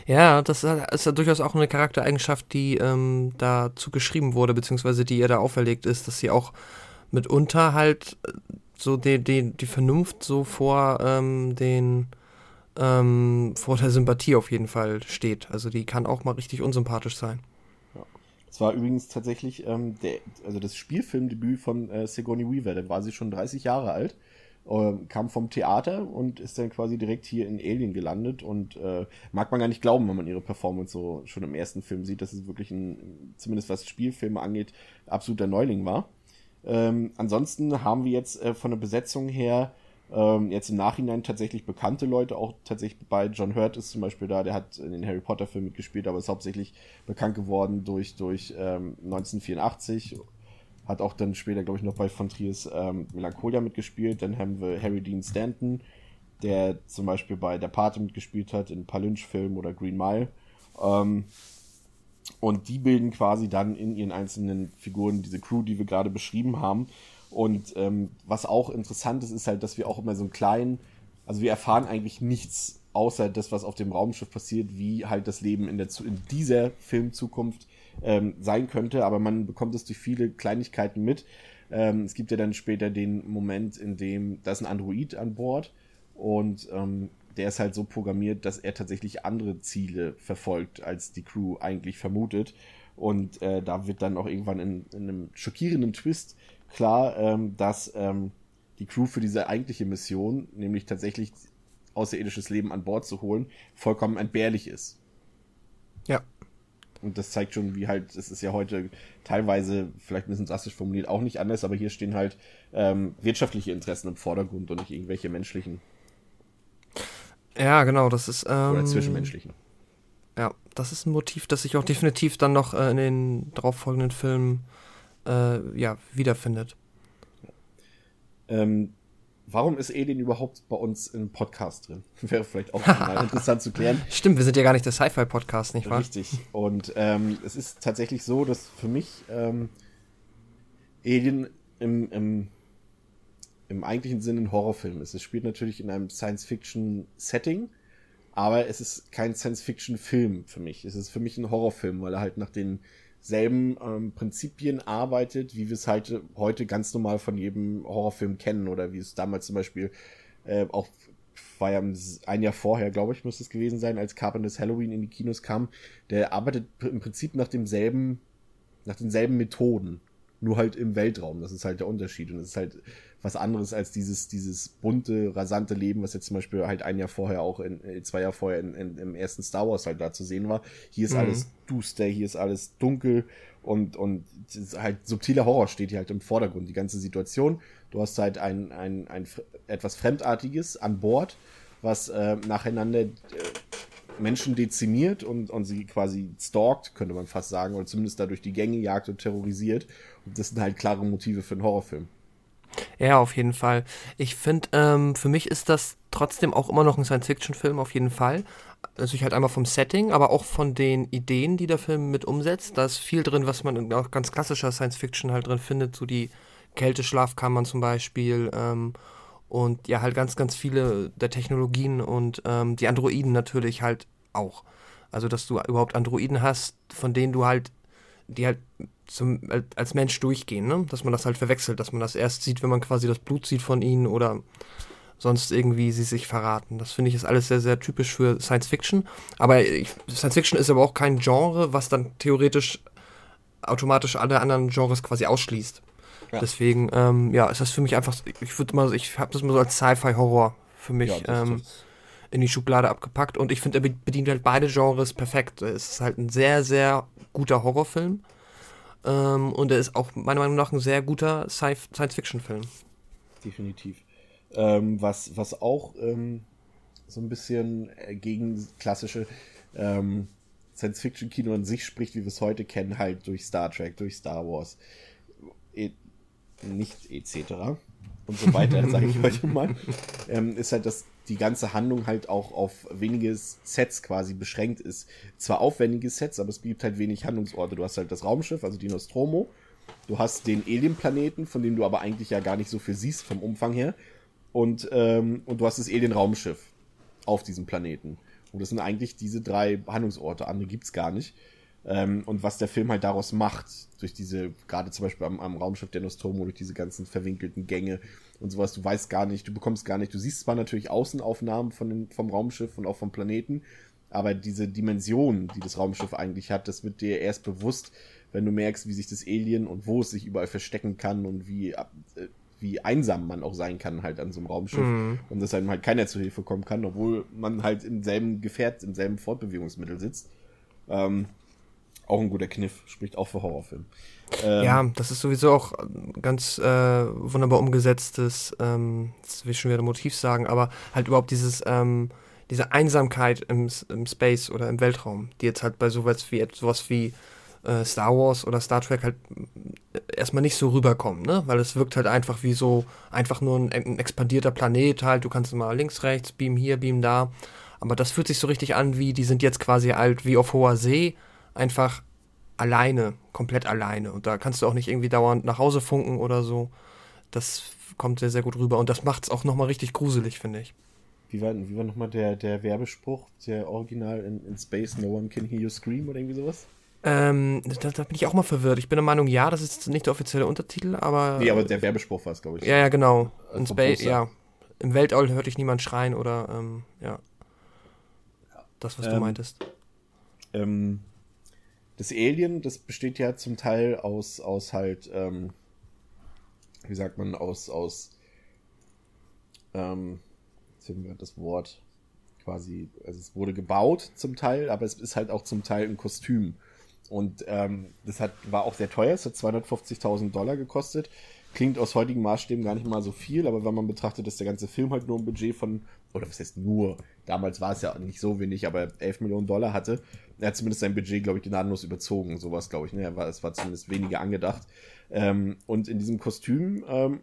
Ja, das ist ja durchaus auch eine Charaktereigenschaft, die ähm, dazu geschrieben wurde, beziehungsweise die ihr da auferlegt ist, dass sie auch mitunter halt äh, so die, die, die Vernunft so vor ähm, den ähm, vor der Sympathie auf jeden Fall steht. Also die kann auch mal richtig unsympathisch sein. Es war übrigens tatsächlich ähm, der, also das Spielfilmdebüt von äh, Sigourney Weaver, da war sie schon 30 Jahre alt, äh, kam vom Theater und ist dann quasi direkt hier in Alien gelandet und äh, mag man gar nicht glauben, wenn man ihre Performance so schon im ersten Film sieht, dass es wirklich ein, zumindest was Spielfilme angeht, absoluter Neuling war. Ähm, ansonsten haben wir jetzt äh, von der Besetzung her ähm, jetzt im Nachhinein tatsächlich bekannte Leute, auch tatsächlich bei John Hurt ist zum Beispiel da, der hat in den Harry Potter Filmen mitgespielt, aber ist hauptsächlich bekannt geworden durch, durch ähm, 1984. Hat auch dann später, glaube ich, noch bei Von Triers ähm, Melancholia mitgespielt. Dann haben wir Harry Dean Stanton, der zum Beispiel bei Der Pate mitgespielt hat, in ein paar Lynch-Filmen oder Green Mile. Ähm, und die bilden quasi dann in ihren einzelnen Figuren diese Crew, die wir gerade beschrieben haben. Und ähm, was auch interessant ist, ist halt, dass wir auch immer so einen kleinen, also wir erfahren eigentlich nichts außer das, was auf dem Raumschiff passiert, wie halt das Leben in, der, in dieser Filmzukunft ähm, sein könnte. Aber man bekommt es durch viele Kleinigkeiten mit. Ähm, es gibt ja dann später den Moment, in dem da ist ein Android an Bord und ähm, der ist halt so programmiert, dass er tatsächlich andere Ziele verfolgt, als die Crew eigentlich vermutet. Und äh, da wird dann auch irgendwann in, in einem schockierenden Twist klar, ähm, dass ähm, die Crew für diese eigentliche Mission, nämlich tatsächlich außerirdisches Leben an Bord zu holen, vollkommen entbehrlich ist. Ja. Und das zeigt schon, wie halt, es ist ja heute teilweise, vielleicht ein bisschen drastisch formuliert, auch nicht anders, aber hier stehen halt ähm, wirtschaftliche Interessen im Vordergrund und nicht irgendwelche menschlichen. Ja, genau, das ist. Ähm, Oder zwischenmenschlichen. Ja, das ist ein Motiv, das sich auch definitiv dann noch äh, in den darauffolgenden Filmen äh, ja, wiederfindet. Ähm, warum ist Alien überhaupt bei uns im Podcast drin? Wäre vielleicht auch mal interessant zu klären. Stimmt, wir sind ja gar nicht der Sci-Fi-Podcast, nicht wahr? Richtig. Und ähm, es ist tatsächlich so, dass für mich ähm, Alien im, im im eigentlichen Sinne ein Horrorfilm ist. Es spielt natürlich in einem Science-Fiction-Setting, aber es ist kein Science-Fiction-Film für mich. Es ist für mich ein Horrorfilm, weil er halt nach denselben ähm, Prinzipien arbeitet, wie wir es halt heute ganz normal von jedem Horrorfilm kennen oder wie es damals zum Beispiel äh, auch war ja ein Jahr vorher, glaube ich, müsste es gewesen sein, als Carpenter's Halloween in die Kinos kam. Der arbeitet im Prinzip nach demselben, nach denselben Methoden nur halt im Weltraum. Das ist halt der Unterschied. Und es ist halt was anderes als dieses, dieses bunte, rasante Leben, was jetzt zum Beispiel halt ein Jahr vorher auch, in, äh, zwei Jahre vorher in, in, im ersten Star Wars halt da zu sehen war. Hier ist mhm. alles duster, hier ist alles dunkel und, und halt subtiler Horror steht hier halt im Vordergrund. Die ganze Situation. Du hast halt ein, ein, ein etwas Fremdartiges an Bord, was äh, nacheinander äh, Menschen dezimiert und, und sie quasi stalkt, könnte man fast sagen, oder zumindest dadurch die Gänge jagt und terrorisiert. Und das sind halt klare Motive für einen Horrorfilm. Ja, auf jeden Fall. Ich finde, ähm, für mich ist das trotzdem auch immer noch ein Science-Fiction-Film, auf jeden Fall. Also ich halt einmal vom Setting, aber auch von den Ideen, die der Film mit umsetzt. Da ist viel drin, was man in auch ganz klassischer Science-Fiction halt drin findet, so die Kälteschlafkammern zum Beispiel. Ähm, und ja, halt ganz, ganz viele der Technologien und ähm, die Androiden natürlich halt auch. Also, dass du überhaupt Androiden hast, von denen du halt, die halt zum, als Mensch durchgehen, ne? Dass man das halt verwechselt, dass man das erst sieht, wenn man quasi das Blut sieht von ihnen oder sonst irgendwie sie sich verraten. Das finde ich ist alles sehr, sehr typisch für Science Fiction. Aber ich, Science Fiction ist aber auch kein Genre, was dann theoretisch automatisch alle anderen Genres quasi ausschließt. Ja. Deswegen, ähm, ja, ist das für mich einfach, ich würde mal, ich habe das mal so als Sci-Fi-Horror für mich ja, ähm, in die Schublade abgepackt. Und ich finde, er bedient halt beide Genres perfekt. Es ist halt ein sehr, sehr guter Horrorfilm. Ähm, und er ist auch meiner Meinung nach ein sehr guter Science-Fiction-Film. Definitiv. Ähm, was, was auch ähm, so ein bisschen äh, gegen klassische ähm, Science-Fiction-Kino an sich spricht, wie wir es heute kennen, halt durch Star Trek, durch Star Wars, nicht etc. und so weiter, sage ich heute mal, ähm, ist halt, dass die ganze Handlung halt auch auf wenige Sets quasi beschränkt ist. Zwar aufwendige Sets, aber es gibt halt wenig Handlungsorte. Du hast halt das Raumschiff, also die Nostromo. Du hast den Alien-Planeten, von dem du aber eigentlich ja gar nicht so viel siehst vom Umfang her. Und, ähm, und du hast das Alien-Raumschiff auf diesem Planeten. Und das sind eigentlich diese drei Handlungsorte. Andere gibt's gar nicht. Ähm, und was der Film halt daraus macht, durch diese, gerade zum Beispiel am, am Raumschiff der Nostromo, durch diese ganzen verwinkelten Gänge und sowas, du weißt gar nicht, du bekommst gar nicht, du siehst zwar natürlich Außenaufnahmen von den, vom Raumschiff und auch vom Planeten, aber diese Dimension, die das Raumschiff eigentlich hat, das wird dir erst bewusst, wenn du merkst, wie sich das Alien und wo es sich überall verstecken kann und wie, äh, wie einsam man auch sein kann halt an so einem Raumschiff mhm. und dass einem halt keiner zu Hilfe kommen kann, obwohl man halt im selben Gefährt, im selben Fortbewegungsmittel sitzt. Ähm, auch ein guter Kniff, spricht auch für Horrorfilm. Ähm, ja, das ist sowieso auch ganz äh, wunderbar umgesetztes, ähm, das will ich schon wieder Motiv sagen, aber halt überhaupt dieses, ähm, diese Einsamkeit im, im Space oder im Weltraum, die jetzt halt bei sowas wie sowas wie äh, Star Wars oder Star Trek halt äh, erstmal nicht so rüberkommen, ne? Weil es wirkt halt einfach wie so einfach nur ein, ein expandierter Planet halt, du kannst mal links, rechts, beam hier, beam da. Aber das fühlt sich so richtig an, wie die sind jetzt quasi alt wie auf hoher See einfach alleine, komplett alleine. Und da kannst du auch nicht irgendwie dauernd nach Hause funken oder so. Das kommt sehr, sehr gut rüber. Und das macht es auch nochmal richtig gruselig, finde ich. Wie war, wie war nochmal der, der Werbespruch, der Original in, in Space, No one can hear you scream oder irgendwie sowas? Ähm, da, da, bin ich auch mal verwirrt. Ich bin der Meinung, ja, das ist nicht der offizielle Untertitel, aber. Nee, aber der Werbespruch war es, glaube ich. Ja, ja, genau. In Space, ja. Im Weltall hörte ich niemand schreien oder, ähm, ja. Das, was ähm, du meintest. Ähm, das Alien, das besteht ja zum Teil aus, aus halt, ähm, wie sagt man, aus, aus, ähm, jetzt haben wir das Wort quasi, also es wurde gebaut zum Teil, aber es ist halt auch zum Teil ein Kostüm. Und ähm, das hat, war auch sehr teuer, es hat 250.000 Dollar gekostet. Klingt aus heutigen Maßstäben gar nicht mal so viel, aber wenn man betrachtet, dass der ganze Film halt nur ein Budget von, oder was heißt nur, damals war es ja nicht so wenig, aber 11 Millionen Dollar hatte, er hat zumindest sein Budget, glaube ich, gnadenlos überzogen, sowas, glaube ich, ne? war, es war zumindest weniger angedacht. Ähm, und in diesem Kostüm, ähm,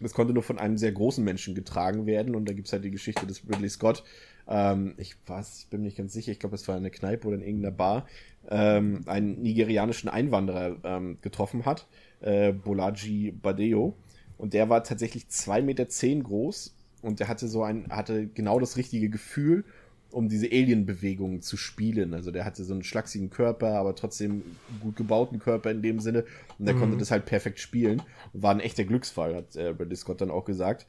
das konnte nur von einem sehr großen Menschen getragen werden. Und da gibt es halt die Geschichte des Ridley Scott, ähm, ich weiß, ich bin mir nicht ganz sicher, ich glaube, es war eine Kneipe oder in irgendeiner Bar, ähm, einen nigerianischen Einwanderer ähm, getroffen hat, äh, Bolaji Badeo. Und der war tatsächlich 2,10 Meter zehn groß. Und der hatte so ein, hatte genau das richtige Gefühl, um diese Alien-Bewegungen zu spielen. Also der hatte so einen schlachsigen Körper, aber trotzdem gut gebauten Körper in dem Sinne. Und der mhm. konnte das halt perfekt spielen. War ein echter Glücksfall, hat äh, Ridley Scott dann auch gesagt.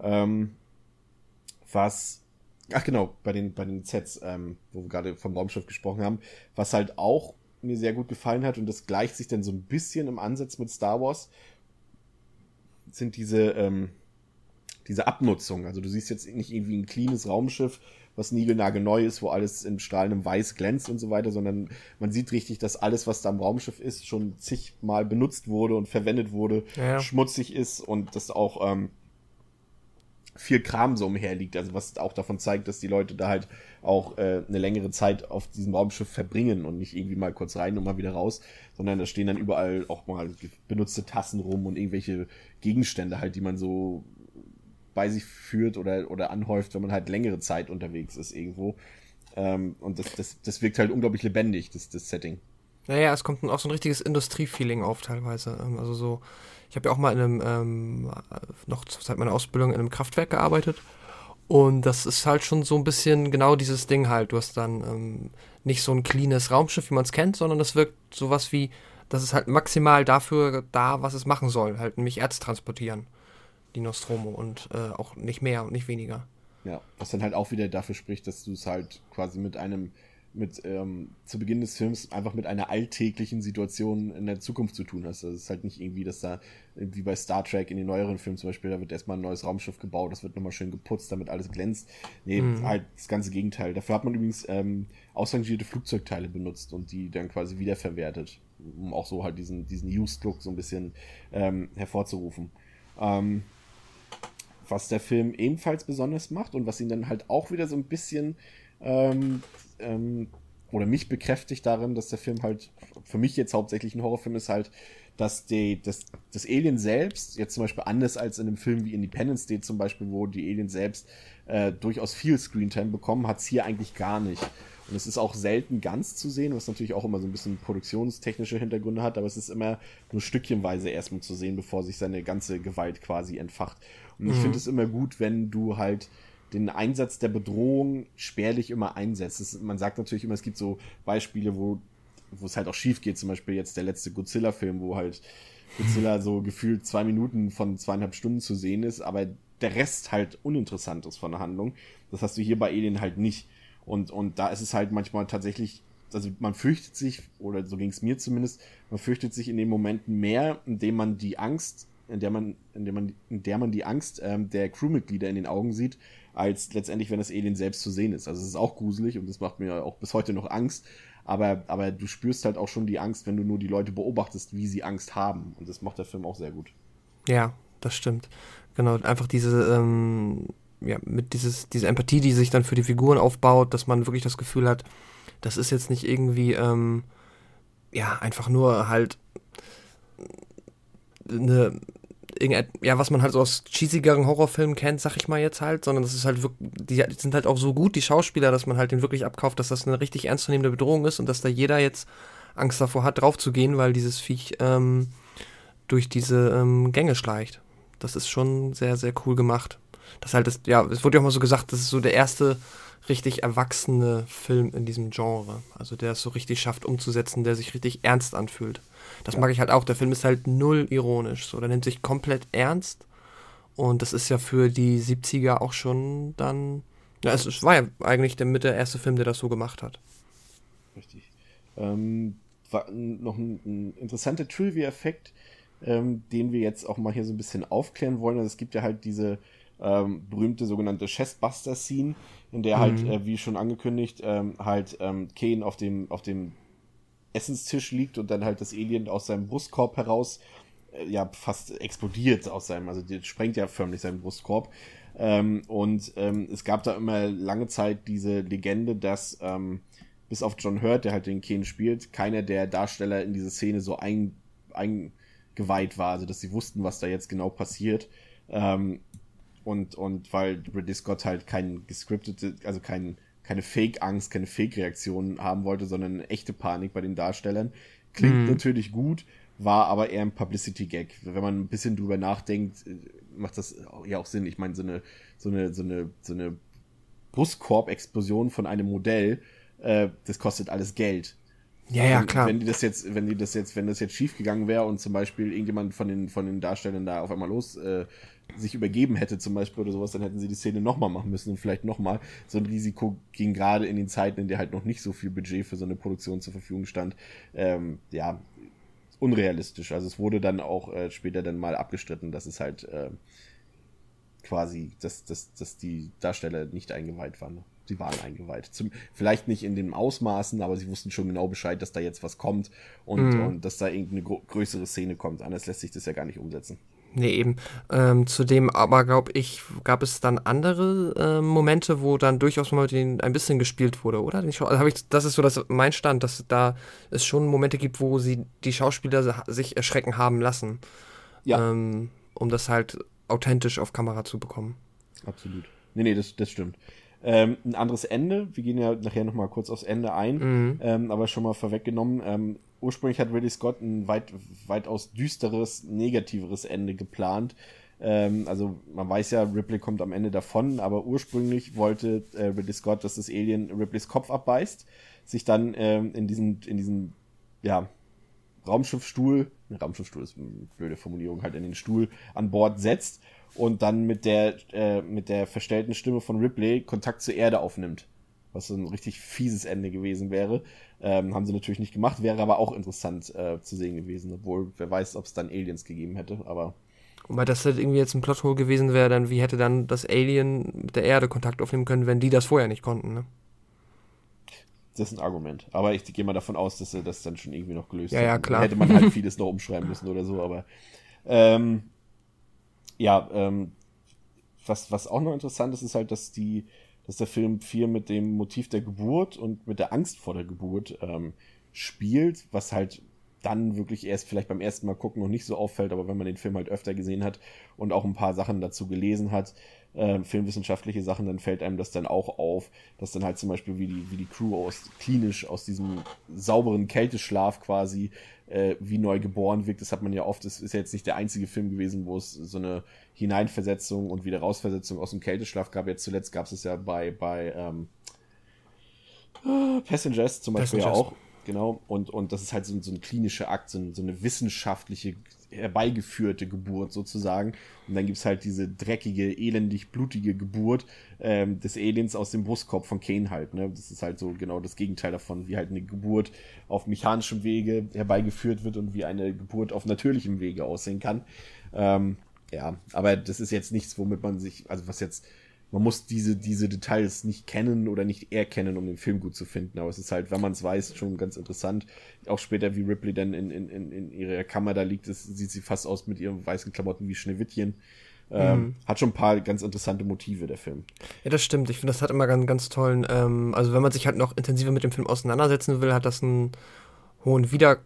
Ähm, was Ach genau, bei den, bei den Sets, ähm, wo wir gerade vom Raumschiff gesprochen haben, was halt auch mir sehr gut gefallen hat und das gleicht sich dann so ein bisschen im Ansatz mit Star Wars, sind diese, ähm, diese Abnutzung. Also du siehst jetzt nicht irgendwie ein cleanes Raumschiff, was niegelnagelneu ist, wo alles in strahlendem Weiß glänzt und so weiter, sondern man sieht richtig, dass alles, was da am Raumschiff ist, schon zigmal benutzt wurde und verwendet wurde, ja. schmutzig ist und das auch ähm, viel Kram so umherliegt, also was auch davon zeigt, dass die Leute da halt auch äh, eine längere Zeit auf diesem Raumschiff verbringen und nicht irgendwie mal kurz rein und mal wieder raus, sondern da stehen dann überall auch mal benutzte Tassen rum und irgendwelche Gegenstände halt, die man so bei sich führt oder, oder anhäuft, wenn man halt längere Zeit unterwegs ist irgendwo. Ähm, und das, das, das wirkt halt unglaublich lebendig, das, das Setting. Naja, es kommt auch so ein richtiges Industriefeeling auf teilweise. Ähm, also so ich habe ja auch mal in einem, ähm, noch Zeit meiner Ausbildung in einem Kraftwerk gearbeitet. Und das ist halt schon so ein bisschen genau dieses Ding halt. Du hast dann ähm, nicht so ein cleanes Raumschiff, wie man es kennt, sondern das wirkt sowas wie, das ist halt maximal dafür da, was es machen soll. Halt nämlich Erz transportieren, die Nostromo. Und äh, auch nicht mehr und nicht weniger. Ja, was dann halt auch wieder dafür spricht, dass du es halt quasi mit einem mit ähm, zu Beginn des Films einfach mit einer alltäglichen Situation in der Zukunft zu tun hast. Also es ist halt nicht irgendwie, dass da wie bei Star Trek in den neueren Filmen zum Beispiel, da wird erstmal ein neues Raumschiff gebaut, das wird nochmal schön geputzt, damit alles glänzt. Nee, mhm. halt das ganze Gegenteil. Dafür hat man übrigens ähm, ausrangierte Flugzeugteile benutzt und die dann quasi wiederverwertet, um auch so halt diesen, diesen Used-Look so ein bisschen ähm, hervorzurufen. Ähm, was der Film ebenfalls besonders macht und was ihn dann halt auch wieder so ein bisschen ähm, ähm, oder mich bekräftigt darin, dass der Film halt für mich jetzt hauptsächlich ein Horrorfilm ist, halt, dass die, das, das Alien selbst, jetzt zum Beispiel anders als in einem Film wie Independence Day zum Beispiel, wo die Aliens selbst äh, durchaus viel Screentime bekommen, hat es hier eigentlich gar nicht. Und es ist auch selten ganz zu sehen, was natürlich auch immer so ein bisschen produktionstechnische Hintergründe hat, aber es ist immer nur stückchenweise erstmal zu sehen, bevor sich seine ganze Gewalt quasi entfacht. Und ich mhm. finde es immer gut, wenn du halt den Einsatz der Bedrohung spärlich immer einsetzt. Das, man sagt natürlich immer, es gibt so Beispiele, wo, wo es halt auch schief geht. Zum Beispiel jetzt der letzte Godzilla-Film, wo halt Godzilla so gefühlt zwei Minuten von zweieinhalb Stunden zu sehen ist, aber der Rest halt uninteressant ist von der Handlung. Das hast du hier bei Alien halt nicht. Und, und da ist es halt manchmal tatsächlich, also man fürchtet sich, oder so ging es mir zumindest, man fürchtet sich in den Momenten mehr, indem man die Angst, in der man, in der man, in der man die Angst ähm, der Crewmitglieder in den Augen sieht, als letztendlich, wenn das Alien selbst zu sehen ist. Also es ist auch gruselig und das macht mir auch bis heute noch Angst. Aber, aber du spürst halt auch schon die Angst, wenn du nur die Leute beobachtest, wie sie Angst haben. Und das macht der Film auch sehr gut. Ja, das stimmt. Genau, einfach diese, ähm, ja, mit dieses, diese Empathie, die sich dann für die Figuren aufbaut, dass man wirklich das Gefühl hat, das ist jetzt nicht irgendwie, ähm, ja, einfach nur halt eine ja, was man halt so aus cheesigeren Horrorfilmen kennt, sag ich mal jetzt halt, sondern das ist halt wirklich, die sind halt auch so gut, die Schauspieler, dass man halt den wirklich abkauft, dass das eine richtig ernstzunehmende Bedrohung ist und dass da jeder jetzt Angst davor hat, drauf zu gehen, weil dieses Viech ähm, durch diese ähm, Gänge schleicht. Das ist schon sehr, sehr cool gemacht. Das halt ist, ja, es wurde ja auch mal so gesagt, das ist so der erste richtig erwachsene Film in diesem Genre. Also der es so richtig schafft umzusetzen, der sich richtig ernst anfühlt. Das ja. mag ich halt auch. Der Film ist halt null ironisch. So, der nimmt sich komplett ernst. Und das ist ja für die 70er auch schon dann. Ja, es, es war ja eigentlich der, mit der erste Film, der das so gemacht hat. Richtig. Ähm, war noch ein, ein interessanter Trivia-Effekt, ähm, den wir jetzt auch mal hier so ein bisschen aufklären wollen. Also es gibt ja halt diese ähm, berühmte sogenannte Chestbuster-Scene, in der halt, mhm. äh, wie schon angekündigt, ähm, halt ähm, Kane auf dem, auf dem Essenstisch liegt und dann halt das Alien aus seinem Brustkorb heraus äh, ja fast explodiert aus seinem, also der sprengt ja förmlich seinen Brustkorb. Ähm, und ähm, es gab da immer lange Zeit diese Legende, dass ähm, bis auf John Hurt, der halt den Kane spielt, keiner der Darsteller in diese Szene so ein, eingeweiht war, also dass sie wussten, was da jetzt genau passiert. Ähm, und, und weil Ridley Scott halt kein gescriptete, also kein, keine Fake-Angst, keine Fake-Reaktion haben wollte, sondern eine echte Panik bei den Darstellern. Klingt mhm. natürlich gut, war aber eher ein Publicity-Gag. Wenn man ein bisschen drüber nachdenkt, äh, macht das ja auch Sinn. Ich meine, so eine, so eine, so eine, so eine Brustkorb-Explosion von einem Modell, äh, das kostet alles Geld. Ja, ja, klar. Wenn die das jetzt, wenn die das jetzt, wenn das jetzt schief gegangen wäre und zum Beispiel irgendjemand von den, von den Darstellern da auf einmal los äh, sich übergeben hätte zum Beispiel oder sowas, dann hätten sie die Szene nochmal machen müssen und vielleicht nochmal. So ein Risiko ging gerade in den Zeiten, in der halt noch nicht so viel Budget für so eine Produktion zur Verfügung stand, ähm, ja, unrealistisch. Also es wurde dann auch äh, später dann mal abgestritten, dass es halt äh, quasi, dass, dass, dass die Darsteller nicht eingeweiht waren. Sie waren eingeweiht. Zum, vielleicht nicht in den Ausmaßen, aber sie wussten schon genau Bescheid, dass da jetzt was kommt und, mhm. und dass da irgendeine größere Szene kommt. Anders lässt sich das ja gar nicht umsetzen. Nee, eben. Ähm, zudem aber, glaube ich, gab es dann andere äh, Momente, wo dann durchaus mal mit denen ein bisschen gespielt wurde, oder? Also ich, das ist so das, mein Stand, dass da es schon Momente gibt, wo sie die Schauspieler sich erschrecken haben lassen. Ja. Ähm, um das halt authentisch auf Kamera zu bekommen. Absolut. Nee, nee, das, das stimmt. Ähm, ein anderes Ende, wir gehen ja nachher nochmal kurz aufs Ende ein, mhm. ähm, aber schon mal vorweggenommen, ähm, ursprünglich hat Ridley Scott ein weit, weitaus düsteres, negativeres Ende geplant. Ähm, also man weiß ja, Ripley kommt am Ende davon, aber ursprünglich wollte äh, Ridley Scott, dass das Alien Ripleys Kopf abbeißt, sich dann ähm, in diesen, in diesen, ja, Raumschiffstuhl, ne, Raumschiffstuhl ist eine blöde Formulierung, halt in den Stuhl an Bord setzt und dann mit der, äh, mit der verstellten Stimme von Ripley Kontakt zur Erde aufnimmt. Was so ein richtig fieses Ende gewesen wäre. Ähm, haben sie natürlich nicht gemacht, wäre aber auch interessant äh, zu sehen gewesen, obwohl wer weiß, ob es dann Aliens gegeben hätte, aber. Wobei das halt irgendwie jetzt ein Plothole gewesen wäre, dann wie hätte dann das Alien mit der Erde Kontakt aufnehmen können, wenn die das vorher nicht konnten, ne? Das ist ein Argument. Aber ich gehe mal davon aus, dass sie das dann schon irgendwie noch gelöst ja, Ja, klar. Hätte man halt vieles noch umschreiben müssen oder so, aber ähm, ja, ähm, was, was auch noch interessant ist, ist halt, dass die, dass der Film viel mit dem Motiv der Geburt und mit der Angst vor der Geburt ähm, spielt, was halt dann wirklich erst vielleicht beim ersten Mal gucken noch nicht so auffällt, aber wenn man den Film halt öfter gesehen hat und auch ein paar Sachen dazu gelesen hat, äh, filmwissenschaftliche Sachen, dann fällt einem das dann auch auf, dass dann halt zum Beispiel wie die, wie die Crew aus klinisch aus diesem sauberen Kälteschlaf quasi äh, wie neu geboren wirkt. Das hat man ja oft, das ist ja jetzt nicht der einzige Film gewesen, wo es so eine Hineinversetzung und wieder Rausversetzung aus dem Kälteschlaf gab. Jetzt zuletzt gab es es ja bei, bei ähm, äh, Passengers zum Beispiel Passengers. ja auch. Genau, und, und das ist halt so, so ein klinischer Akt, so, so eine wissenschaftliche, herbeigeführte Geburt sozusagen. Und dann gibt's halt diese dreckige, elendig blutige Geburt ähm, des Aliens aus dem Brustkorb von Kane halt. Ne? Das ist halt so genau das Gegenteil davon, wie halt eine Geburt auf mechanischem Wege herbeigeführt wird und wie eine Geburt auf natürlichem Wege aussehen kann. Ähm, ja, aber das ist jetzt nichts, womit man sich, also was jetzt, man muss diese, diese Details nicht kennen oder nicht erkennen, um den Film gut zu finden. Aber es ist halt, wenn man es weiß, schon ganz interessant. Auch später, wie Ripley dann in, in, in, in ihrer Kammer da liegt, das sieht sie fast aus mit ihren weißen Klamotten wie Schneewittchen. Ähm, mhm. Hat schon ein paar ganz interessante Motive, der Film. Ja, das stimmt. Ich finde, das hat immer ganz, ganz tollen, ähm, also wenn man sich halt noch intensiver mit dem Film auseinandersetzen will, hat das einen hohen Wieder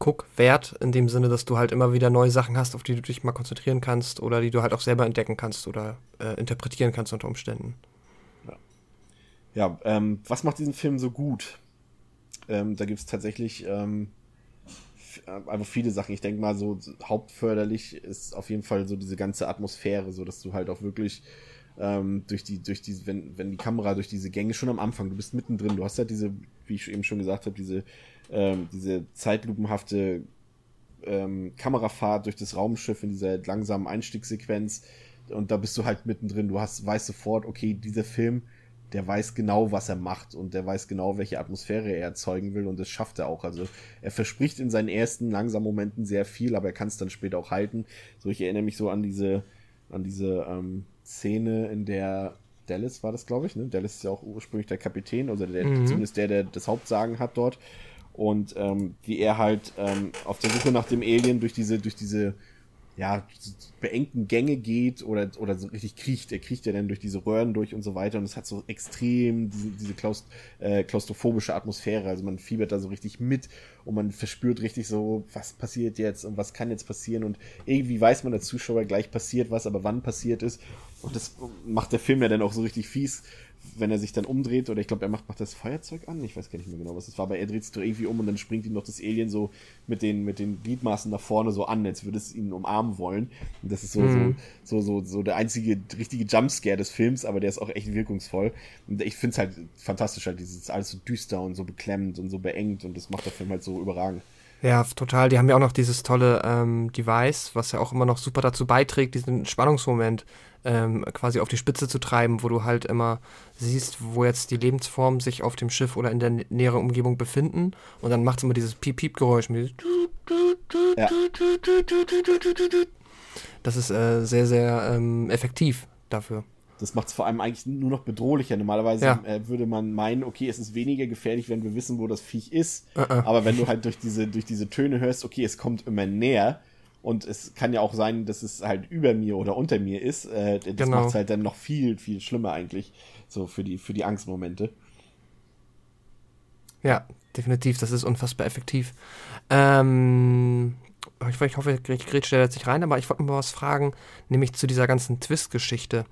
Guckwert, in dem Sinne, dass du halt immer wieder neue Sachen hast, auf die du dich mal konzentrieren kannst oder die du halt auch selber entdecken kannst oder äh, interpretieren kannst unter Umständen. Ja, ja ähm, was macht diesen Film so gut? Ähm, da gibt es tatsächlich ähm, äh, einfach viele Sachen. Ich denke mal, so hauptförderlich ist auf jeden Fall so diese ganze Atmosphäre, so dass du halt auch wirklich ähm, durch die, durch die, wenn, wenn die Kamera durch diese Gänge schon am Anfang, du bist mittendrin, du hast halt diese, wie ich eben schon gesagt habe, diese ähm, diese zeitlupenhafte ähm, Kamerafahrt durch das Raumschiff in dieser langsamen Einstiegssequenz und da bist du halt mittendrin. Du hast, weißt sofort, okay, dieser Film, der weiß genau, was er macht und der weiß genau, welche Atmosphäre er erzeugen will und das schafft er auch. Also er verspricht in seinen ersten langsamen Momenten sehr viel, aber er kann es dann später auch halten. So, ich erinnere mich so an diese, an diese ähm, Szene, in der Dallas war das, glaube ich, ne? Dallas ist ja auch ursprünglich der Kapitän, also der, mhm. zumindest der, der das Hauptsagen hat dort und ähm, wie er halt ähm, auf der Suche nach dem Alien durch diese, durch diese ja, beengten Gänge geht oder, oder so richtig kriecht. Er kriecht ja dann durch diese Röhren durch und so weiter und es hat so extrem diese, diese Klaust, äh, klaustrophobische Atmosphäre. Also man fiebert da so richtig mit und man verspürt richtig so, was passiert jetzt und was kann jetzt passieren und irgendwie weiß man als Zuschauer gleich passiert was, aber wann passiert ist. Und das macht der Film ja dann auch so richtig fies, wenn er sich dann umdreht, oder ich glaube, er macht, macht das Feuerzeug an, ich weiß gar nicht mehr genau, was das war, aber er dreht sich doch irgendwie um und dann springt ihm noch das Alien so mit den, mit den Gliedmaßen nach vorne so an, als würde es ihn umarmen wollen. Und das ist so, mhm. so, so, so, so der einzige richtige Jumpscare des Films, aber der ist auch echt wirkungsvoll. Und ich finde es halt fantastisch, halt dieses alles so düster und so beklemmend und so beengt und das macht der Film halt so überragend. Ja, total. Die haben ja auch noch dieses tolle ähm, Device, was ja auch immer noch super dazu beiträgt, diesen Spannungsmoment ähm, quasi auf die Spitze zu treiben, wo du halt immer siehst, wo jetzt die Lebensformen sich auf dem Schiff oder in der näheren Umgebung befinden. Und dann macht es immer dieses Piep-Piep-Geräusch. Ja. Das ist äh, sehr, sehr ähm, effektiv dafür. Das macht es vor allem eigentlich nur noch bedrohlicher. Normalerweise ja. äh, würde man meinen, okay, es ist weniger gefährlich, wenn wir wissen, wo das Viech ist. Uh -uh. Aber wenn du halt durch diese, durch diese Töne hörst, okay, es kommt immer näher, und es kann ja auch sein, dass es halt über mir oder unter mir ist. Äh, das genau. macht es halt dann noch viel, viel schlimmer eigentlich. So für die, für die Angstmomente. Ja, definitiv. Das ist unfassbar effektiv. Ähm, ich, ich hoffe, ich grätsche jetzt nicht rein, aber ich wollte mal was fragen, nämlich zu dieser ganzen Twist-Geschichte.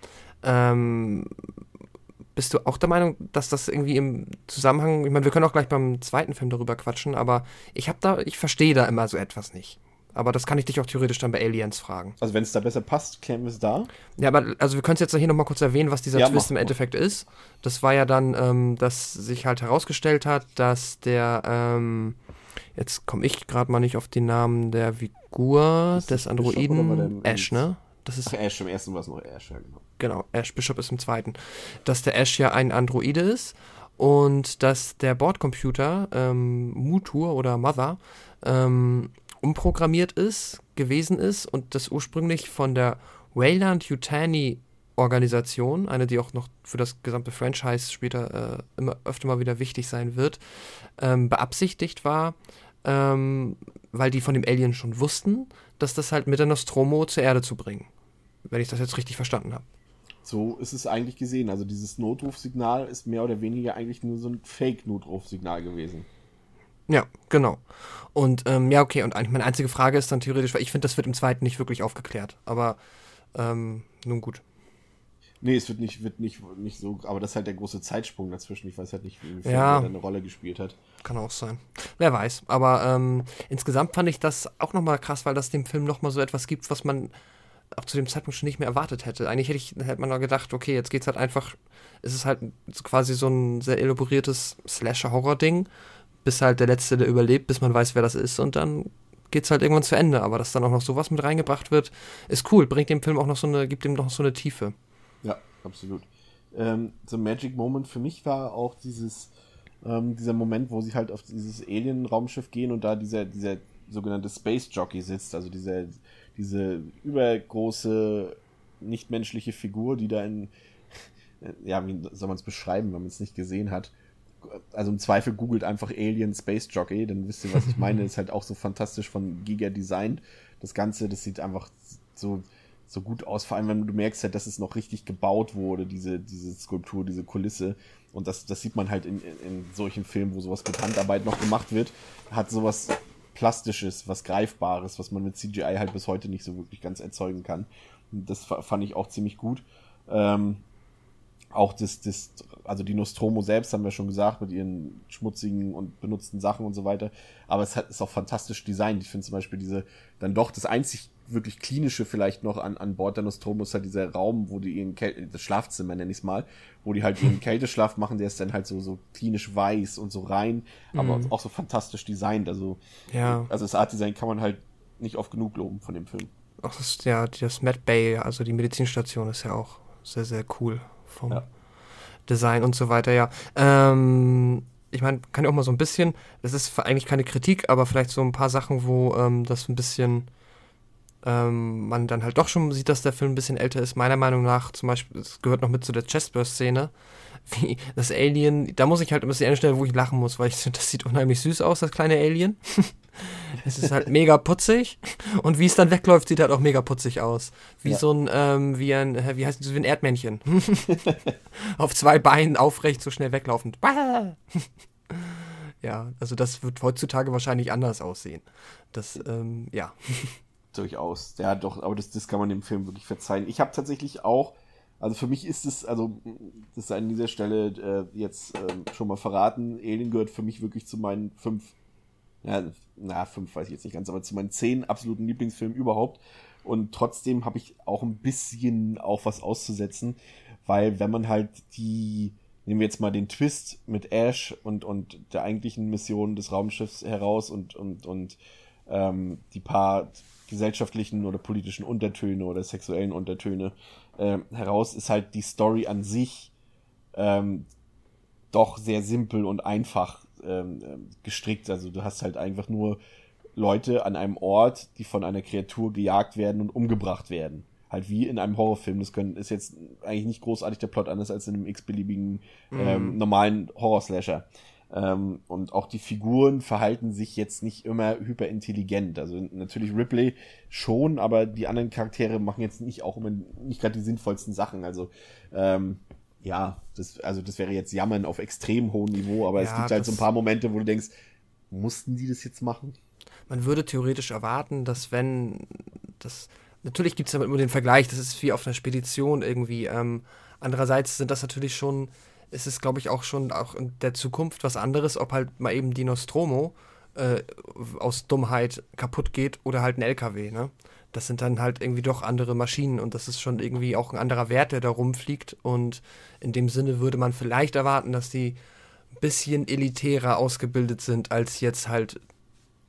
Ähm, bist du auch der Meinung, dass das irgendwie im Zusammenhang, ich meine, wir können auch gleich beim zweiten Film darüber quatschen, aber ich habe da, ich verstehe da immer so etwas nicht. Aber das kann ich dich auch theoretisch dann bei Aliens fragen. Also wenn es da besser passt, wir es da. Ja, aber also wir können es jetzt hier nochmal kurz erwähnen, was dieser ja, Twist im Endeffekt ist. Das war ja dann, ähm, dass sich halt herausgestellt hat, dass der, ähm, jetzt komme ich gerade mal nicht auf den Namen der Figur des Androiden, Ash, ne? Das ist Ach, Ash, im ersten war es noch Ash, ja genau. Genau, Ash Bishop ist im zweiten. Dass der Ash ja ein Androide ist und dass der Bordcomputer ähm, Mutur oder Mother ähm, umprogrammiert ist, gewesen ist und das ursprünglich von der Wayland Yutani Organisation, eine, die auch noch für das gesamte Franchise später äh, immer öfter mal wieder wichtig sein wird, ähm, beabsichtigt war, ähm, weil die von dem Alien schon wussten, dass das halt mit der Nostromo zur Erde zu bringen. Wenn ich das jetzt richtig verstanden habe. So ist es eigentlich gesehen. Also dieses Notrufsignal ist mehr oder weniger eigentlich nur so ein Fake-Notrufsignal gewesen. Ja, genau. Und ähm, ja, okay, und eigentlich meine einzige Frage ist dann theoretisch, weil ich finde, das wird im zweiten nicht wirklich aufgeklärt. Aber ähm, nun gut. Nee, es wird nicht, wird nicht, nicht so, aber das ist halt der große Zeitsprung dazwischen. Ich weiß halt nicht, wie ja, eine Rolle gespielt hat. Kann auch sein. Wer weiß. Aber ähm, insgesamt fand ich das auch nochmal krass, weil das dem Film nochmal so etwas gibt, was man auch zu dem Zeitpunkt schon nicht mehr erwartet hätte. Eigentlich hätte, ich, hätte man noch gedacht, okay, jetzt geht's halt einfach, es ist halt quasi so ein sehr elaboriertes Slasher-Horror-Ding, bis halt der Letzte, der überlebt, bis man weiß, wer das ist und dann geht's halt irgendwann zu Ende. Aber dass dann auch noch sowas mit reingebracht wird, ist cool, bringt dem Film auch noch so eine, gibt ihm noch so eine Tiefe. Ja, absolut. Ähm, so Magic Moment für mich war auch dieses, ähm, dieser Moment, wo sie halt auf dieses Alien-Raumschiff gehen und da dieser, dieser sogenannte Space Jockey sitzt, also dieser diese übergroße, nichtmenschliche Figur, die da in, ja, wie soll man es beschreiben, wenn man es nicht gesehen hat? Also im Zweifel googelt einfach Alien Space Jockey, dann wisst ihr, was ich meine. ist halt auch so fantastisch von Giga designt. Das Ganze, das sieht einfach so, so gut aus, vor allem wenn du merkst halt, dass es noch richtig gebaut wurde, diese, diese Skulptur, diese Kulisse. Und das, das sieht man halt in, in solchen Filmen, wo sowas mit Handarbeit noch gemacht wird. Hat sowas Plastisches, was Greifbares, was man mit CGI halt bis heute nicht so wirklich ganz erzeugen kann. Und das fand ich auch ziemlich gut. Ähm, auch das, das, also die Nostromo selbst haben wir schon gesagt, mit ihren schmutzigen und benutzten Sachen und so weiter. Aber es hat, ist auch fantastisch designt. Ich finde zum Beispiel diese, dann doch das einzig wirklich klinische vielleicht noch an, an Bord der Nostromo halt dieser Raum, wo die ihren Kälte, das Schlafzimmer nenne ich es mal, wo die halt ihren Kälteschlaf machen, der ist dann halt so, so klinisch weiß und so rein, aber mhm. auch so fantastisch designt. Also, ja. also das Art Design kann man halt nicht oft genug loben von dem Film. Auch das, ja, das Mad Bay, also die Medizinstation ist ja auch sehr, sehr cool vom ja. Design und so weiter, ja. Ähm, ich meine, kann ja auch mal so ein bisschen, das ist eigentlich keine Kritik, aber vielleicht so ein paar Sachen, wo ähm, das ein bisschen ähm, man dann halt doch schon sieht, dass der Film ein bisschen älter ist. Meiner Meinung nach, zum Beispiel, es gehört noch mit zu der Chestburst-Szene, wie das Alien, da muss ich halt ein bisschen stellen, wo ich lachen muss, weil ich finde, das sieht unheimlich süß aus, das kleine Alien. es ist halt mega putzig und wie es dann wegläuft, sieht halt auch mega putzig aus. Wie ja. so ein, ähm, wie ein, wie heißt das, wie ein Erdmännchen. Auf zwei Beinen aufrecht, so schnell weglaufend. ja, also das wird heutzutage wahrscheinlich anders aussehen. Das, ähm, ja durchaus. Ja, doch, aber das, das kann man dem Film wirklich verzeihen. Ich habe tatsächlich auch, also für mich ist es, also das ist an dieser Stelle äh, jetzt äh, schon mal verraten, Alien gehört für mich wirklich zu meinen fünf, ja, na, fünf weiß ich jetzt nicht ganz, aber zu meinen zehn absoluten Lieblingsfilmen überhaupt. Und trotzdem habe ich auch ein bisschen auch was auszusetzen, weil wenn man halt die, nehmen wir jetzt mal den Twist mit Ash und, und der eigentlichen Mission des Raumschiffs heraus und, und, und ähm, die paar gesellschaftlichen oder politischen Untertöne oder sexuellen Untertöne äh, heraus, ist halt die Story an sich ähm, doch sehr simpel und einfach ähm, ähm, gestrickt. Also du hast halt einfach nur Leute an einem Ort, die von einer Kreatur gejagt werden und umgebracht werden. Halt wie in einem Horrorfilm. Das können, ist jetzt eigentlich nicht großartig der Plot anders als in einem x-beliebigen ähm, mhm. normalen Horror-Slasher. Ähm, und auch die Figuren verhalten sich jetzt nicht immer hyperintelligent. Also natürlich Ripley schon, aber die anderen Charaktere machen jetzt nicht auch immer nicht gerade die sinnvollsten Sachen. Also ähm, ja, das, also das wäre jetzt Jammern auf extrem hohem Niveau, aber ja, es gibt halt so ein paar Momente, wo du denkst, mussten die das jetzt machen? Man würde theoretisch erwarten, dass wenn das natürlich gibt es damit immer den Vergleich, das ist wie auf einer Spedition irgendwie. Ähm, andererseits sind das natürlich schon ist es, glaube ich, auch schon auch in der Zukunft was anderes, ob halt mal eben die Nostromo äh, aus Dummheit kaputt geht oder halt ein LKW, ne? Das sind dann halt irgendwie doch andere Maschinen und das ist schon irgendwie auch ein anderer Wert, der da rumfliegt. Und in dem Sinne würde man vielleicht erwarten, dass die ein bisschen elitärer ausgebildet sind als jetzt halt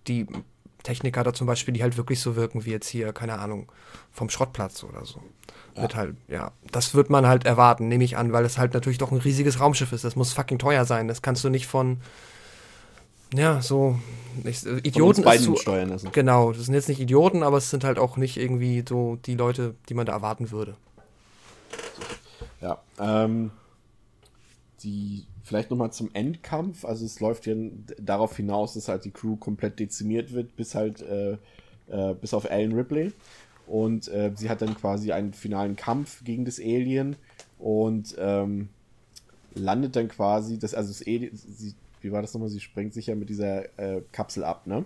die Techniker da zum Beispiel, die halt wirklich so wirken wie jetzt hier, keine Ahnung, vom Schrottplatz oder so. Ja. Wird halt, ja, das wird man halt erwarten, nehme ich an, weil es halt natürlich doch ein riesiges Raumschiff ist. Das muss fucking teuer sein. Das kannst du nicht von, ja, so ich, äh, Idioten beiden zu, steuern lassen. Genau, das sind jetzt nicht Idioten, aber es sind halt auch nicht irgendwie so die Leute, die man da erwarten würde. Ja, ähm, die vielleicht nochmal zum Endkampf. Also es läuft ja darauf hinaus, dass halt die Crew komplett dezimiert wird, bis halt äh, äh, bis auf Alan Ripley. Und äh, sie hat dann quasi einen finalen Kampf gegen das Alien und ähm, landet dann quasi, das, also das Alien, sie, wie war das nochmal? Sie sprengt sich ja mit dieser äh, Kapsel ab, ne?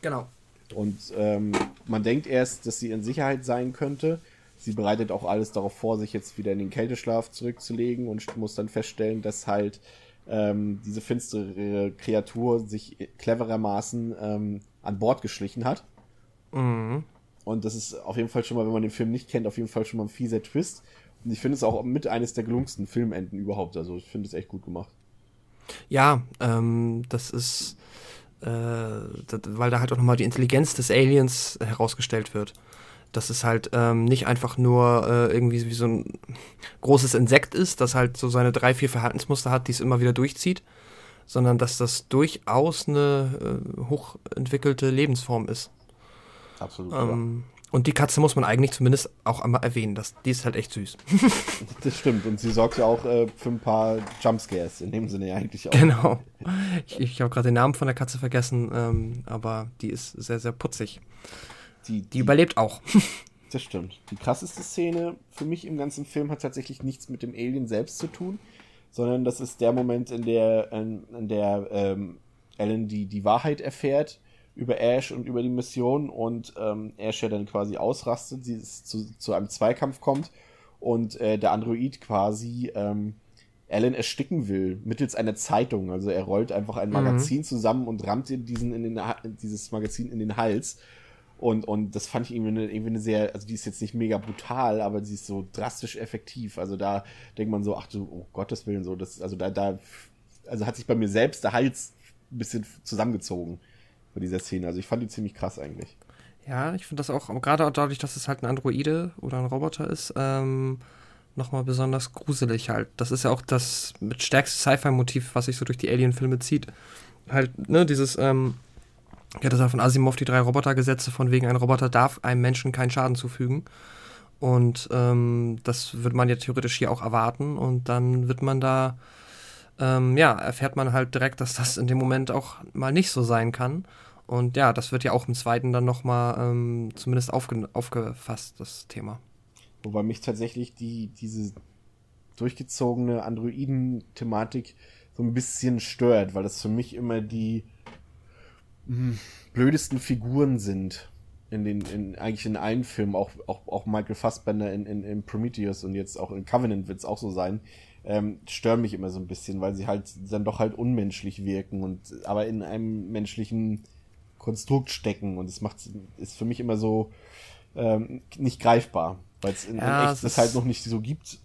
Genau. Und ähm, man denkt erst, dass sie in Sicherheit sein könnte. Sie bereitet auch alles darauf vor, sich jetzt wieder in den Kälteschlaf zurückzulegen und muss dann feststellen, dass halt ähm, diese finstere Kreatur sich cleverermaßen ähm, an Bord geschlichen hat. Mhm. Und das ist auf jeden Fall schon mal, wenn man den Film nicht kennt, auf jeden Fall schon mal ein fieser Twist. Und ich finde es auch mit eines der gelungensten Filmenden überhaupt. Also ich finde es echt gut gemacht. Ja, ähm, das ist, äh, das, weil da halt auch nochmal die Intelligenz des Aliens herausgestellt wird. Dass es halt ähm, nicht einfach nur äh, irgendwie wie so ein großes Insekt ist, das halt so seine drei, vier Verhaltensmuster hat, die es immer wieder durchzieht, sondern dass das durchaus eine äh, hochentwickelte Lebensform ist. Absolut. Ähm, ja. Und die Katze muss man eigentlich zumindest auch einmal erwähnen. Das, die ist halt echt süß. das stimmt. Und sie sorgt ja auch äh, für ein paar Jumpscares. In dem Sinne ja eigentlich auch. Genau. Ich, ich habe gerade den Namen von der Katze vergessen, ähm, aber die ist sehr, sehr putzig. Die, die, die überlebt auch. Das stimmt. Die krasseste Szene für mich im ganzen Film hat tatsächlich nichts mit dem Alien selbst zu tun, sondern das ist der Moment, in der, in, in der ähm, Ellen die, die Wahrheit erfährt über Ash und über die Mission und ähm, Ash ja dann quasi ausrastet, sie zu, zu einem Zweikampf kommt und äh, der Android quasi ähm, Alan ersticken will mittels einer Zeitung. Also er rollt einfach ein mhm. Magazin mhm. zusammen und rammt ihr diesen in den, dieses Magazin in den Hals. Und, und das fand ich irgendwie eine, irgendwie eine sehr, also die ist jetzt nicht mega brutal, aber sie ist so drastisch effektiv. Also da denkt man so, ach du, oh Gottes Willen, so, das, also da, da, also hat sich bei mir selbst der Hals ein bisschen zusammengezogen bei dieser Szene. Also ich fand die ziemlich krass eigentlich. Ja, ich finde das auch, gerade dadurch, dass es halt ein Androide oder ein Roboter ist, ähm, nochmal besonders gruselig halt. Das ist ja auch das mit stärkste Sci-Fi-Motiv, was sich so durch die Alien-Filme zieht. Halt, ne, dieses, ähm, ja, das ja von Asimov die drei Robotergesetze, von wegen ein Roboter darf einem Menschen keinen Schaden zufügen. Und ähm, das würde man ja theoretisch hier auch erwarten. Und dann wird man da, ähm, ja, erfährt man halt direkt, dass das in dem Moment auch mal nicht so sein kann. Und ja, das wird ja auch im zweiten dann nochmal ähm, zumindest aufge aufgefasst, das Thema. Wobei mich tatsächlich die, diese durchgezogene Androiden-Thematik so ein bisschen stört, weil das für mich immer die blödesten Figuren sind. In den, in, eigentlich in allen Filmen, auch, auch, auch Michael Fassbender in, in, in Prometheus und jetzt auch in Covenant wird es auch so sein, ähm, stören mich immer so ein bisschen, weil sie halt dann doch halt unmenschlich wirken und aber in einem menschlichen Konstrukt stecken und es macht ist für mich immer so ähm, nicht greifbar, weil es in, ja, in echt das halt noch nicht so gibt,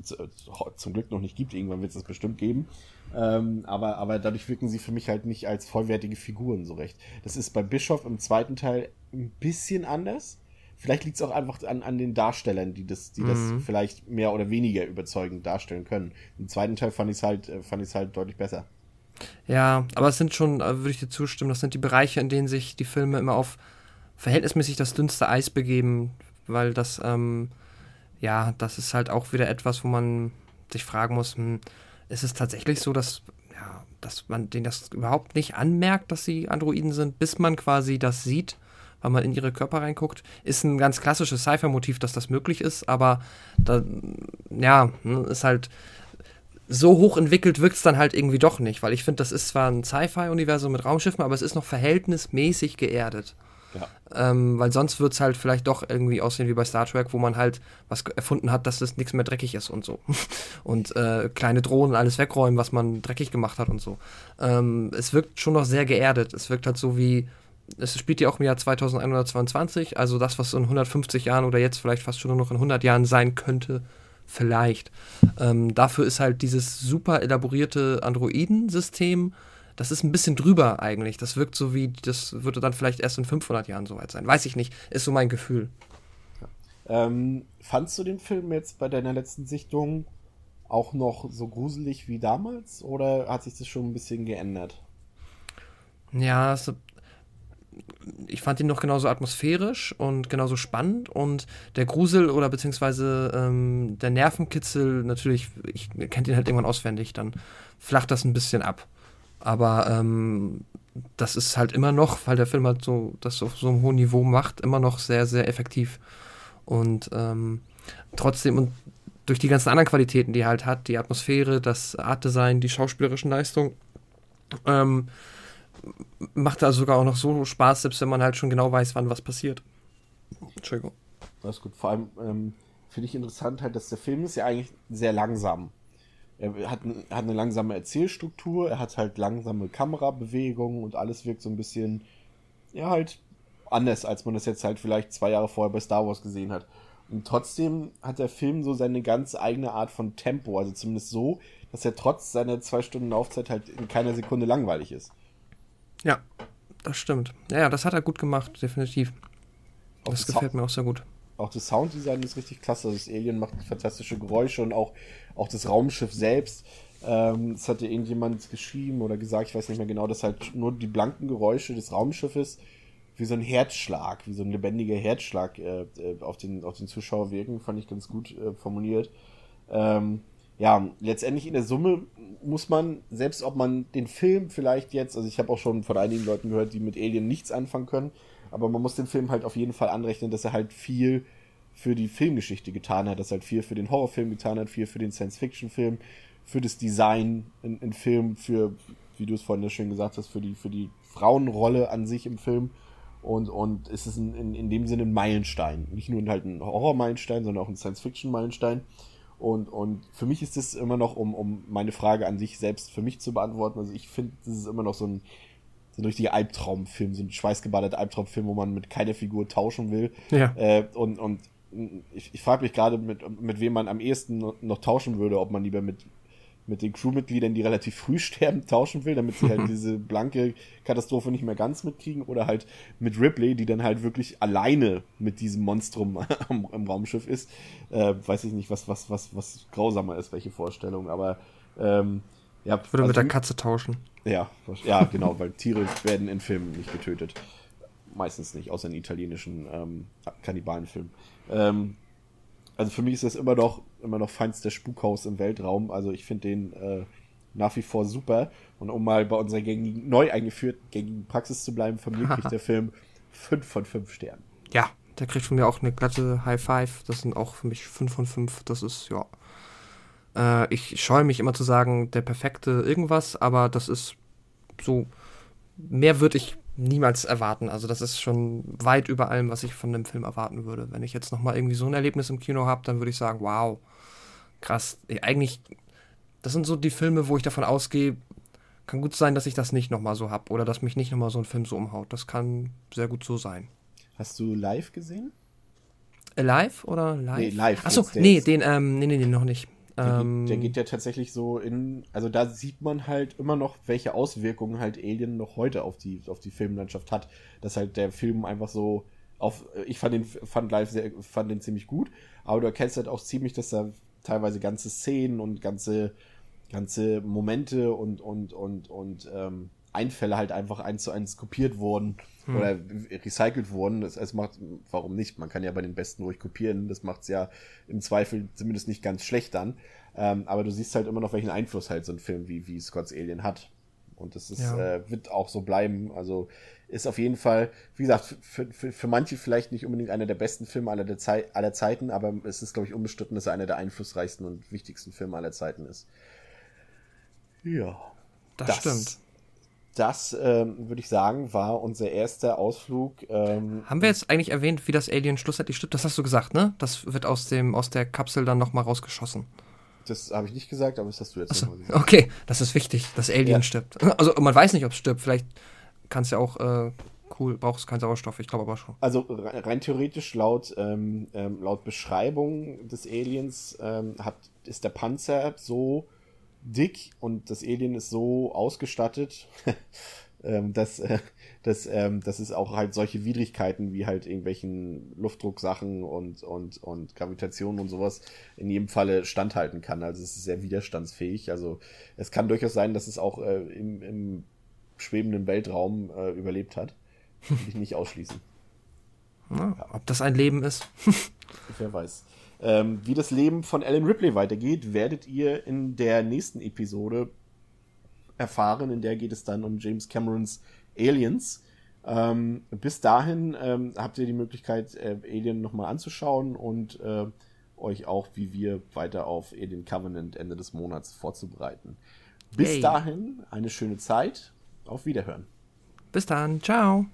zum Glück noch nicht gibt, irgendwann wird es das bestimmt geben. Ähm, aber, aber dadurch wirken sie für mich halt nicht als vollwertige Figuren so recht. Das ist bei Bischof im zweiten Teil ein bisschen anders. Vielleicht liegt es auch einfach an, an den Darstellern, die das, die mhm. das vielleicht mehr oder weniger überzeugend darstellen können. Im zweiten Teil fand ich es halt, äh, fand ich halt deutlich besser. Ja, aber es sind schon, äh, würde ich dir zustimmen, das sind die Bereiche, in denen sich die Filme immer auf verhältnismäßig das dünnste Eis begeben, weil das, ähm, ja, das ist halt auch wieder etwas, wo man sich fragen muss, hm, ist es tatsächlich so, dass, ja, dass man denen das überhaupt nicht anmerkt, dass sie Androiden sind, bis man quasi das sieht, weil man in ihre Körper reinguckt, ist ein ganz klassisches Sci-Fi-Motiv, dass das möglich ist, aber da, ja, ne, ist halt, so hoch entwickelt wirkt es dann halt irgendwie doch nicht, weil ich finde, das ist zwar ein Sci-Fi-Universum mit Raumschiffen, aber es ist noch verhältnismäßig geerdet. Ähm, weil sonst wird es halt vielleicht doch irgendwie aussehen wie bei Star Trek, wo man halt was erfunden hat, dass es nichts mehr dreckig ist und so. und äh, kleine Drohnen alles wegräumen, was man dreckig gemacht hat und so. Ähm, es wirkt schon noch sehr geerdet. Es wirkt halt so wie, es spielt ja auch im Jahr 2122, also das, was in 150 Jahren oder jetzt vielleicht fast schon nur noch in 100 Jahren sein könnte, Vielleicht. Ähm, dafür ist halt dieses super elaborierte Androiden-System das ist ein bisschen drüber eigentlich. Das wirkt so wie, das würde dann vielleicht erst in 500 Jahren soweit sein. Weiß ich nicht, ist so mein Gefühl. Ähm, fandst du den Film jetzt bei deiner letzten Sichtung auch noch so gruselig wie damals oder hat sich das schon ein bisschen geändert? Ja, so, ich fand ihn noch genauso atmosphärisch und genauso spannend und der Grusel oder beziehungsweise ähm, der Nervenkitzel, natürlich, ich kennt ihn halt irgendwann auswendig, dann flacht das ein bisschen ab. Aber ähm, das ist halt immer noch, weil der Film halt so das auf so einem hohen Niveau macht, immer noch sehr, sehr effektiv. Und ähm, trotzdem, und durch die ganzen anderen Qualitäten, die er halt hat, die Atmosphäre, das Artdesign, die schauspielerischen Leistungen, ähm, macht da sogar auch noch so Spaß, selbst wenn man halt schon genau weiß, wann was passiert. Entschuldigung. Das ist gut. Vor allem ähm, finde ich interessant halt, dass der Film ist ja eigentlich sehr langsam. Er hat, hat eine langsame Erzählstruktur, er hat halt langsame Kamerabewegungen und alles wirkt so ein bisschen, ja, halt anders, als man das jetzt halt vielleicht zwei Jahre vorher bei Star Wars gesehen hat. Und trotzdem hat der Film so seine ganz eigene Art von Tempo, also zumindest so, dass er trotz seiner zwei Stunden Laufzeit halt in keiner Sekunde langweilig ist. Ja, das stimmt. Ja, das hat er gut gemacht, definitiv. Auch das gefällt mir auch sehr gut. Auch das Sounddesign ist richtig klasse. Das Alien macht fantastische Geräusche und auch, auch das Raumschiff selbst. Ähm, das hatte irgendjemand geschrieben oder gesagt, ich weiß nicht mehr genau, dass halt nur die blanken Geräusche des Raumschiffes wie so ein Herzschlag, wie so ein lebendiger Herzschlag äh, äh auf, den, auf den Zuschauer wirken, fand ich ganz gut äh, formuliert. Ähm, ja, letztendlich in der Summe muss man, selbst ob man den Film vielleicht jetzt, also ich habe auch schon von einigen Leuten gehört, die mit Alien nichts anfangen können, aber man muss den Film halt auf jeden Fall anrechnen, dass er halt viel für die Filmgeschichte getan hat, dass er halt viel für den Horrorfilm getan hat, viel für den Science-Fiction-Film, für das Design in, in Film, für, wie du es vorhin schön gesagt hast, für die, für die Frauenrolle an sich im Film. Und, und es ist in, in, in dem Sinne ein Meilenstein. Nicht nur halt ein Horror-Meilenstein, sondern auch ein Science-Fiction-Meilenstein. Und, und für mich ist es immer noch, um, um meine Frage an sich selbst für mich zu beantworten, also ich finde, das ist immer noch so ein, so ein richtiger Albtraumfilm, so ein schweißgebadeter Albtraumfilm, wo man mit keiner Figur tauschen will. Ja. Äh, und, und ich, ich frage mich gerade, mit, mit wem man am ehesten noch, tauschen würde, ob man lieber mit mit den Crewmitgliedern, die relativ früh sterben, tauschen will, damit sie halt diese blanke Katastrophe nicht mehr ganz mitkriegen. Oder halt mit Ripley, die dann halt wirklich alleine mit diesem Monstrum am, im Raumschiff ist. Äh, weiß ich nicht, was, was, was, was grausamer ist, welche Vorstellung. Aber ähm, ja. Ich würde also, mit der Katze tauschen. Ja, ja, genau, weil Tiere werden in Filmen nicht getötet. Meistens nicht, außer in italienischen ähm, Kannibalenfilmen. Ähm, also für mich ist das immer noch, immer noch feinster Spukhaus im Weltraum. Also ich finde den äh, nach wie vor super. Und um mal bei unserer gängigen, neu eingeführten gängigen Praxis zu bleiben, von mir kriegt der Film 5 von 5 Sternen. Ja, der kriegt von mir auch eine glatte High Five. Das sind auch für mich 5 von 5. Das ist, ja. Äh, ich scheue mich immer zu sagen, der perfekte irgendwas, aber das ist so. Mehr würde ich niemals erwarten. Also das ist schon weit über allem, was ich von dem Film erwarten würde. Wenn ich jetzt nochmal irgendwie so ein Erlebnis im Kino habe, dann würde ich sagen, wow, krass. Eigentlich, das sind so die Filme, wo ich davon ausgehe, kann gut sein, dass ich das nicht nochmal so habe oder dass mich nicht nochmal so ein Film so umhaut. Das kann sehr gut so sein. Hast du live gesehen? Live oder live? Nee, live. Achso, nee, den, ähm, nee, nee, nee, noch nicht. Der, ähm, geht, der, geht, ja tatsächlich so in, also da sieht man halt immer noch, welche Auswirkungen halt Alien noch heute auf die, auf die Filmlandschaft hat. Dass halt der Film einfach so auf, ich fand den, fand live sehr, fand den ziemlich gut, aber du erkennst halt auch ziemlich, dass da teilweise ganze Szenen und ganze, ganze Momente und, und, und, und, ähm, Einfälle halt einfach eins zu eins kopiert wurden hm. oder recycelt wurden. Das, das macht, warum nicht? Man kann ja bei den Besten ruhig kopieren. Das macht es ja im Zweifel zumindest nicht ganz schlecht dann. Ähm, aber du siehst halt immer noch, welchen Einfluss halt so ein Film wie, wie Scott's Alien hat. Und das ist, ja. äh, wird auch so bleiben. Also ist auf jeden Fall, wie gesagt, für, für, für manche vielleicht nicht unbedingt einer der besten Filme aller, der Zei aller Zeiten, aber es ist, glaube ich, unbestritten, dass er einer der einflussreichsten und wichtigsten Filme aller Zeiten ist. Ja. Das, das stimmt das, ähm, würde ich sagen, war unser erster Ausflug. Ähm, Haben wir jetzt eigentlich erwähnt, wie das Alien schlussendlich stirbt? Das hast du gesagt, ne? Das wird aus, dem, aus der Kapsel dann nochmal rausgeschossen. Das habe ich nicht gesagt, aber das hast du jetzt Achso, Okay, das ist wichtig, dass Alien ja. stirbt. Also man weiß nicht, ob es stirbt. Vielleicht kann es ja auch äh, cool, braucht es keinen Sauerstoff, ich glaube aber schon. Also rein theoretisch laut, ähm, ähm, laut Beschreibung des Aliens ähm, hat, ist der Panzer so dick und das Alien ist so ausgestattet, ähm, dass, äh, dass, ähm, dass es auch halt solche Widrigkeiten wie halt irgendwelchen Luftdrucksachen und, und, und Gravitation und sowas in jedem Falle standhalten kann. Also es ist sehr widerstandsfähig. Also es kann durchaus sein, dass es auch äh, im, im schwebenden Weltraum äh, überlebt hat. Will ich nicht ausschließen. Na, ob das ein Leben ist? Wer weiß. Ähm, wie das Leben von Alan Ripley weitergeht, werdet ihr in der nächsten Episode erfahren. In der geht es dann um James Camerons Aliens. Ähm, bis dahin ähm, habt ihr die Möglichkeit, äh, Alien nochmal anzuschauen und äh, euch auch, wie wir weiter auf Alien Covenant Ende des Monats vorzubereiten. Bis Yay. dahin eine schöne Zeit. Auf Wiederhören. Bis dann. Ciao.